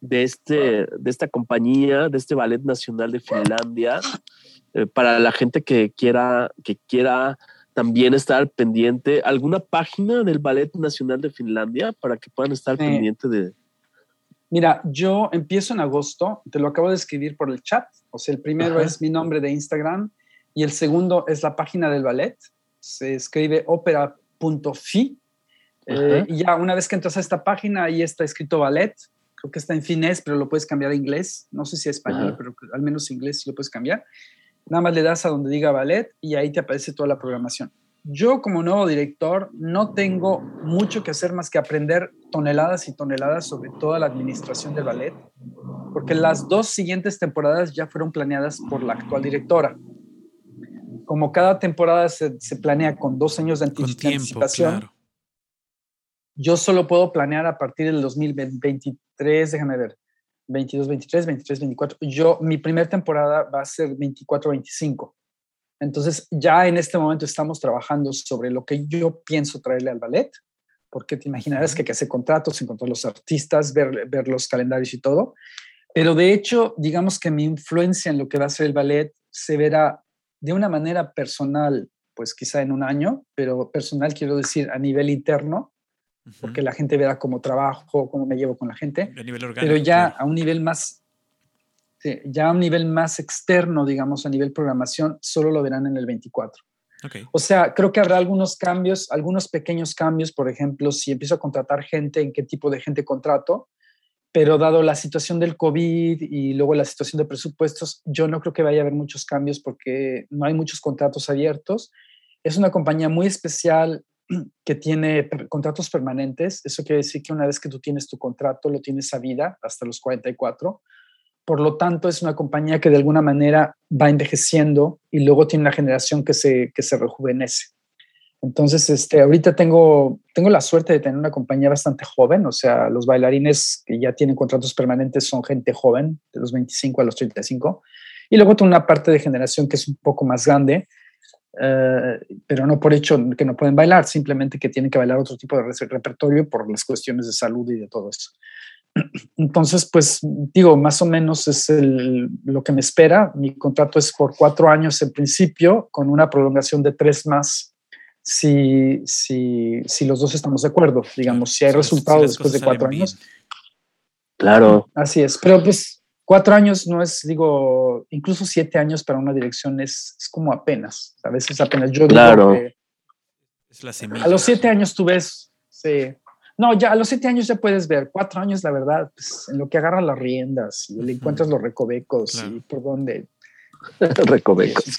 de, este, de esta compañía, de este Ballet Nacional de Finlandia, eh, para la gente que quiera, que quiera también estar pendiente, alguna página del Ballet Nacional de Finlandia para que puedan estar pendientes de... Mira, yo empiezo en agosto, te lo acabo de escribir por el chat, o sea, el primero es mi nombre de Instagram y el segundo es la página del ballet, se escribe opera.fi. Eh, y ya una vez que entras a esta página, ahí está escrito ballet, creo que está en finés, pero lo puedes cambiar a inglés. No sé si a español, pero al menos inglés sí lo puedes cambiar. Nada más le das a donde diga ballet y ahí te aparece toda la programación. Yo como nuevo director no tengo mucho que hacer más que aprender toneladas y toneladas sobre toda la administración del ballet, porque las dos siguientes temporadas ya fueron planeadas por la actual directora. Como cada temporada se, se planea con dos años de anticipación, yo solo puedo planear a partir del 2023, déjame ver, 22, 23, 23, 24. Yo, mi primera temporada va a ser 24, 25. Entonces, ya en este momento estamos trabajando sobre lo que yo pienso traerle al ballet, porque te imaginarás que hay que hacer contratos, encontrar los artistas, ver, ver los calendarios y todo. Pero de hecho, digamos que mi influencia en lo que va a ser el ballet se verá de una manera personal, pues quizá en un año, pero personal quiero decir a nivel interno, porque la gente verá cómo trabajo, cómo me llevo con la gente, pero ya a un nivel más, ya a un nivel más externo, digamos, a nivel programación, solo lo verán en el 24. O sea, creo que habrá algunos cambios, algunos pequeños cambios, por ejemplo, si empiezo a contratar gente, en qué tipo de gente contrato, pero dado la situación del COVID y luego la situación de presupuestos, yo no creo que vaya a haber muchos cambios porque no hay muchos contratos abiertos. Es una compañía muy especial que tiene contratos permanentes. Eso quiere decir que una vez que tú tienes tu contrato, lo tienes a vida hasta los 44. Por lo tanto, es una compañía que de alguna manera va envejeciendo y luego tiene una generación que se, que se rejuvenece. Entonces, este, ahorita tengo, tengo la suerte de tener una compañía bastante joven, o sea, los bailarines que ya tienen contratos permanentes son gente joven, de los 25 a los 35, y luego tengo una parte de generación que es un poco más grande, eh, pero no por hecho que no pueden bailar, simplemente que tienen que bailar otro tipo de repertorio por las cuestiones de salud y de todo eso. Entonces, pues digo, más o menos es lo que me espera. Mi contrato es por cuatro años en principio, con una prolongación de tres más si, si, si los dos estamos de acuerdo, digamos, si hay resultados después de cuatro años. Claro. Así es, pero pues cuatro años no es, digo, incluso siete años para una dirección es, es como apenas, a veces apenas. Yo claro. es la semilla. A los siete años tú ves, sí. No, ya a los siete años ya puedes ver. Cuatro años, la verdad, pues, en lo que agarra las riendas y le encuentras los recovecos y por dónde Recovecos.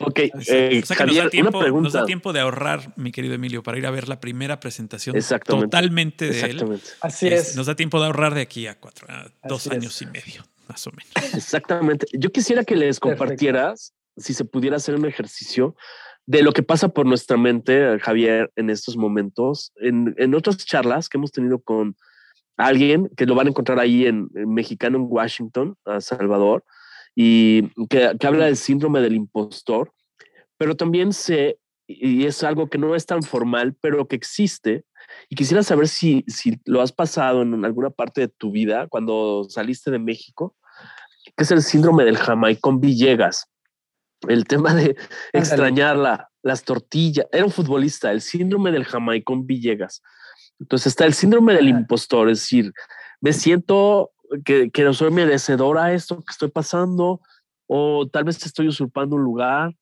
ok, eh, nos, da tiempo, una da tiempo de ahorrar, mi querido Emilio, para ir a ver la primera presentación totalmente de él. Así es. Nos da tiempo de ahorrar de aquí a cuatro, dos años y medio, más o menos. Exactamente. Yo quisiera que les compartieras, si se pudiera hacer un ejercicio de lo que pasa por nuestra mente, Javier, en estos momentos, en, en otras charlas que hemos tenido con alguien que lo van a encontrar ahí en, en Mexicano en Washington, a Salvador, y que, habla del síndrome del impostor, pero también sé, y es algo que no es tan formal, pero que existe, y quisiera saber si, si lo has pasado en alguna parte de tu vida cuando saliste de México, que es el síndrome del Jamaicón Villegas. El tema de extrañar las tortillas. Era un futbolista, el síndrome del Jamaicón Villegas. Entonces está el síndrome del impostor, es decir, me siento que, que no soy merecedora a esto que estoy pasando, o tal vez te estoy usurpando un lugar.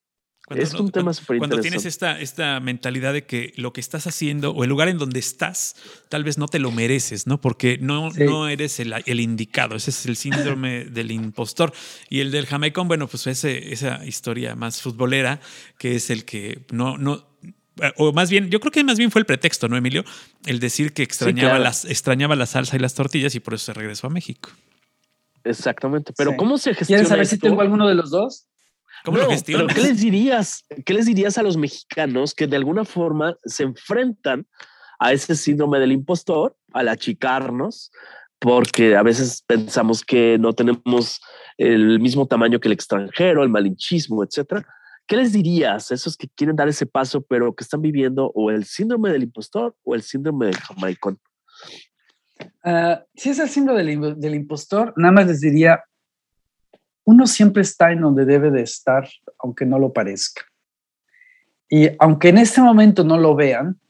es un tema súper Cuando tienes esta, esta mentalidad de que lo que estás haciendo o el lugar en donde estás, tal vez no te lo mereces, ¿no? Porque no, no eres el, el, indicado. Ese es el síndrome del impostor. Y el del Jamaicón, bueno, pues ese, esa historia más futbolera, que es el que no, no, o más bien, yo creo que más bien fue el pretexto, ¿no, Emilio? El decir que extrañaba, las, extrañaba la salsa y las tortillas y por eso se regresó a México. Exactamente. Pero ¿cómo se gestiona? ¿Quieres saber si tengo alguno de los dos? ¿Cómo lo gestionas? ¿qué les dirías? ¿Qué les dirías a los mexicanos que de alguna forma se enfrentan a ese síndrome del impostor, al achicarnos, porque a veces pensamos que no tenemos el mismo tamaño que el extranjero, el malinchismo, etcétera? ¿Qué les dirías a esos que quieren dar ese paso, pero que están viviendo o el síndrome del impostor o el síndrome del jamaicón? Ah, si es el síndrome del, del, impostor, nada más les diría, uno siempre está en donde debe de estar, aunque no lo parezca. Y aunque en este momento no lo vean,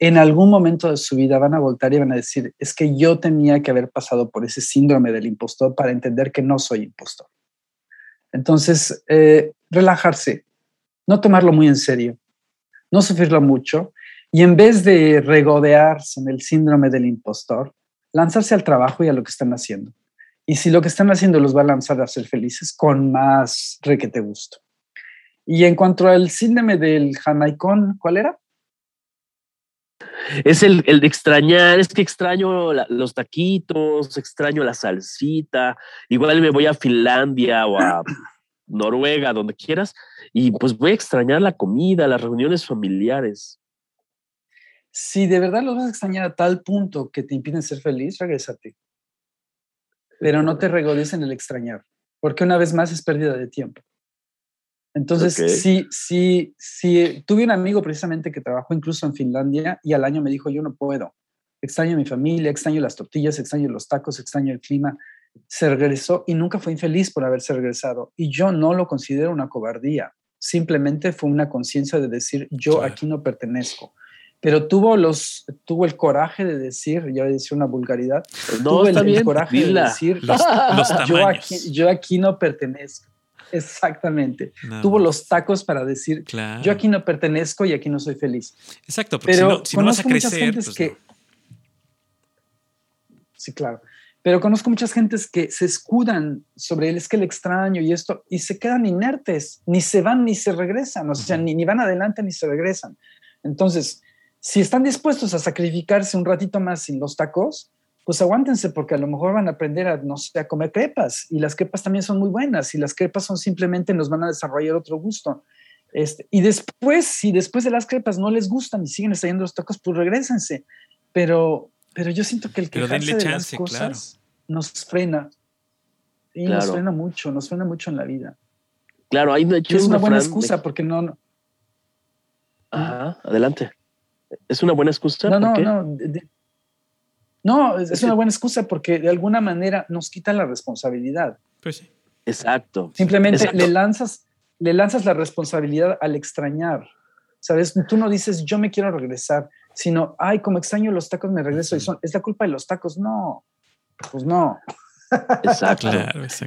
en algún momento de su vida van a voltar y van a decir, es que yo tenía que haber pasado por ese síndrome del impostor para entender que no soy impostor. Entonces, eh, relajarse, no tomarlo muy en serio, no sufrirlo mucho y en vez de regodearse en el síndrome del impostor, lanzarse al trabajo y a lo que están haciendo. Y si lo que están haciendo los va a lanzar a ser felices, con más requete gusto. Y en cuanto al síndrome del jamaicón, ¿cuál era? Es el, el de extrañar, es que extraño los taquitos, extraño la salsita, igual me voy a Finlandia o a Noruega, donde quieras, y pues voy a extrañar la comida, las reuniones familiares. Si de verdad lo vas a extrañar a tal punto que te impiden ser feliz, regrésate. Pero no te regodes en el extrañar, porque una vez más es pérdida de tiempo. Entonces, sí, sí, sí, tuve un amigo precisamente que trabajó incluso en Finlandia y al año me dijo, yo no puedo, extraño a mi familia, extraño las tortillas, extraño los tacos, extraño el clima. Se regresó y nunca fue infeliz por haberse regresado. Y yo no lo considero una cobardía, simplemente fue una conciencia de decir, yo aquí no pertenezco pero tuvo los tuvo el coraje de decir, ya voy a decir una vulgaridad, pues no, tuvo el, coraje de decir, los, yo, aquí, yo, aquí, no pertenezco. Exactamente. tuvo los tacos para decir, yo aquí no pertenezco y aquí no soy feliz. Exacto, porque pero si no, vas a crecer, pues que, Sí, claro. Pero conozco muchas gentes que se escudan sobre él, es que el extraño y esto, y se quedan inertes, ni se van ni se regresan, o sea, ni, ni van adelante ni se regresan. Entonces, si están dispuestos a sacrificarse un ratito más sin los tacos, pues aguántense porque a lo mejor van a aprender a, no sé, a comer crepas y las crepas también son muy buenas y las crepas son simplemente nos van a desarrollar otro gusto. Este, y después, si después de las crepas no les gustan y siguen extrayendo los tacos, pues regresense. Pero, pero yo siento que el que de las cosas nos frena. Y nos frena mucho, nos frena mucho en la vida. Claro, hay hecho es una, buena excusa porque no. Ajá, adelante. ¿Es una buena excusa? No, no, no. no, es, una buena excusa porque de alguna manera nos quita la responsabilidad. Pues sí. Exacto. Simplemente le lanzas le lanzas la responsabilidad al extrañar. ¿Sabes? Tú no dices, yo me quiero regresar, sino, ay, como extraño los tacos, me regreso y son, es la culpa de los tacos. No, pues no. Exacto.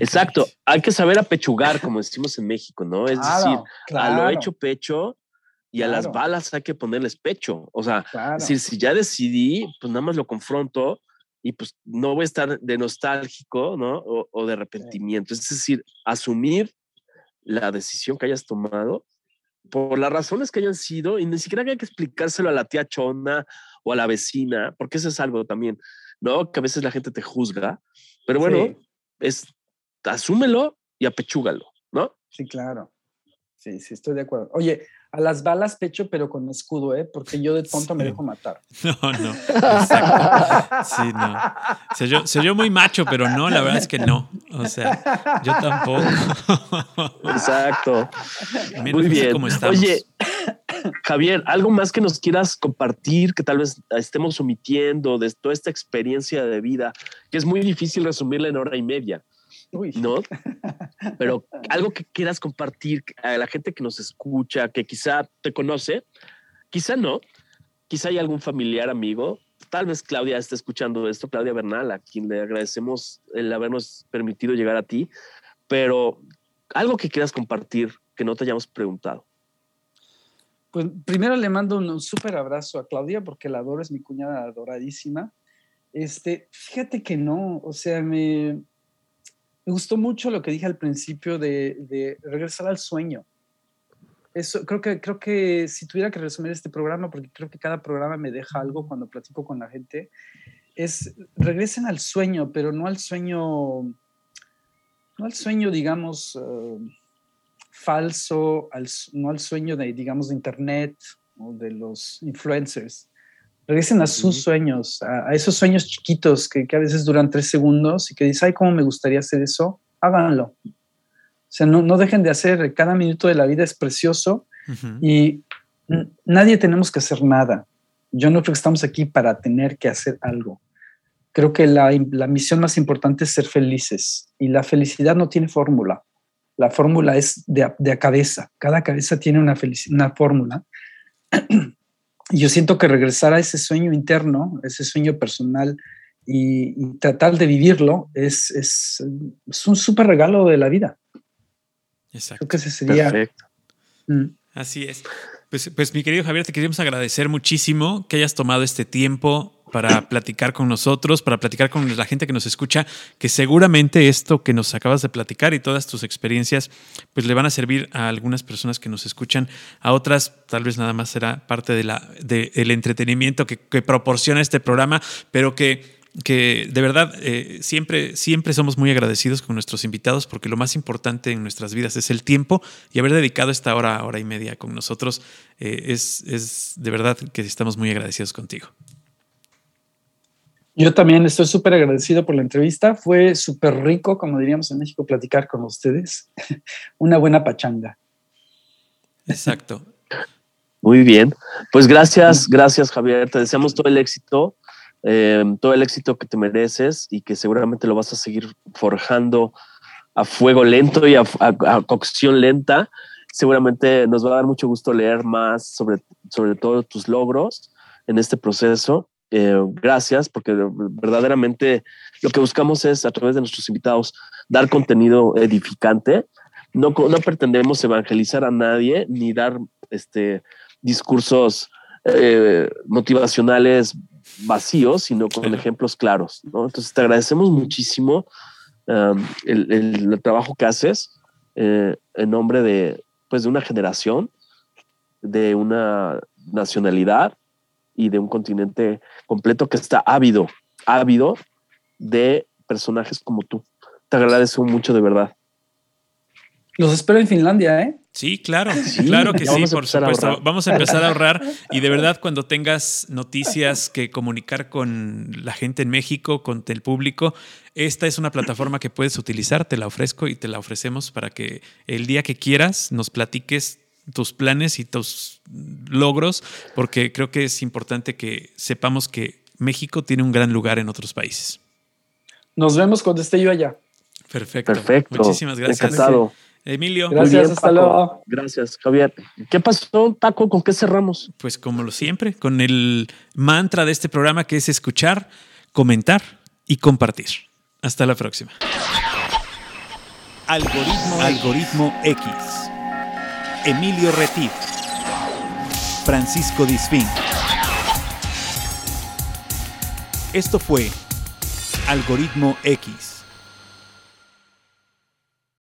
exacto. Hay que saber apechugar, como decimos en México, ¿no? Es decir, a lo hecho pecho y a las balas hay que ponerles pecho. O sea, decir, si ya decidí, pues nada más lo confronto y pues no voy a estar de nostálgico, ¿no? O, de arrepentimiento. Es decir, asumir la decisión que hayas tomado por las razones que hayan sido y ni siquiera hay que explicárselo a la tía chona o a la vecina, porque eso es algo también, ¿no? Que a veces la gente te juzga, pero bueno, es asúmelo y apechúgalo, ¿no? Sí, claro. Sí, sí, estoy de acuerdo. Oye, a las balas pecho, pero con escudo, ¿eh? Porque yo de tonto me dejo matar. No, no. Exacto. Sí, no. Se oyó, se muy macho, pero no, la verdad es que no. O sea, yo tampoco. Exacto. muy bien. Oye, Javier, ¿algo más que nos quieras compartir que tal vez estemos omitiendo de toda esta experiencia de vida, que es muy difícil resumirla en hora y media? ¿No? Pero algo que quieras compartir a la gente que nos escucha, que quizá te conoce, quizá no, quizá hay algún familiar, amigo, tal vez Claudia esté escuchando esto, Claudia Bernal, a quien le agradecemos el habernos permitido llegar a ti, pero algo que quieras compartir que no te hayamos preguntado. Pues primero le mando un súper abrazo a Claudia porque la adoro, es mi cuñada adoradísima. Este, fíjate que no, o sea, me, me gustó mucho lo que dije al principio de, regresar al sueño. Eso, creo que, creo que si tuviera que resumir este programa, porque creo que cada programa me deja algo cuando platico con la gente, es regresen al sueño, pero no al sueño, no al sueño, digamos, eh, falso, no al sueño de, digamos, de Internet o de los influencers, Regresen a sus sueños, a, esos sueños chiquitos que, a veces duran tres segundos y que dices, ay, ¿cómo me gustaría hacer eso? Háganlo. O sea, no, no dejen de hacer, cada minuto de la vida es precioso y nadie tenemos que hacer nada. Yo no creo que estamos aquí para tener que hacer algo. Creo que la, la misión más importante es ser felices y la felicidad no tiene fórmula. La fórmula es de, de cabeza. Cada cabeza tiene una, una fórmula. yo siento que regresar a ese sueño interno, ese sueño personal y, tratar de vivirlo es, es, un súper regalo de la vida. Exacto. Creo que ese sería. Perfecto. Mm. Así es. Pues, pues mi querido Javier, te queríamos agradecer muchísimo que hayas tomado este tiempo para platicar con nosotros, para platicar con la gente que nos escucha, que seguramente esto que nos acabas de platicar y todas tus experiencias, pues le van a servir a algunas personas que nos escuchan, a otras tal vez nada más será parte del entretenimiento que, que proporciona este programa, pero que que de verdad eh, siempre, siempre somos muy agradecidos con nuestros invitados porque lo más importante en nuestras vidas es el tiempo y haber dedicado esta hora, hora y media con nosotros eh, es, es de verdad que estamos muy agradecidos contigo. Yo también estoy súper agradecido por la entrevista. Fue súper rico, como diríamos en México, platicar con ustedes. Una buena pachanga. Exacto. Muy bien. Pues gracias, gracias Javier. Te deseamos todo el éxito, eh, todo el éxito que te mereces y que seguramente lo vas a seguir forjando a fuego lento y a, cocción lenta. Seguramente nos va a dar mucho gusto leer más sobre, sobre todos tus logros en este proceso. Eh, gracias, porque verdaderamente lo que buscamos es, a través de nuestros invitados, dar contenido edificante. No, no pretendemos evangelizar a nadie ni dar este, discursos eh, motivacionales vacíos, sino con ejemplos claros. Entonces, te agradecemos muchísimo um, el, trabajo que haces eh, en nombre de, pues, de una generación, de una nacionalidad y de un continente completo que está ávido, ávido de personajes como tú. Te agradezco mucho de verdad. Los espero en Finlandia, ¿eh? Sí, claro, claro que sí, por supuesto. Vamos a empezar a ahorrar y de verdad cuando tengas noticias que comunicar con la gente en México, con el público, esta es una plataforma que puedes utilizar, te la ofrezco y te la ofrecemos para que el día que quieras nos platiques tus planes y tus logros, porque creo que es importante que sepamos que México tiene un gran lugar en otros países. Nos vemos cuando esté yo allá. Perfecto. Perfecto. Muchísimas gracias. Encantado. Emilio. Gracias, hasta luego. Gracias, Javier. ¿Qué pasó, Paco? ¿Con qué cerramos? Pues como lo siempre, con el mantra de este programa que es escuchar, comentar y compartir. Hasta la próxima. Algoritmo, Algoritmo X. Emilio Retif. Francisco Disfín. Esto fue Algoritmo X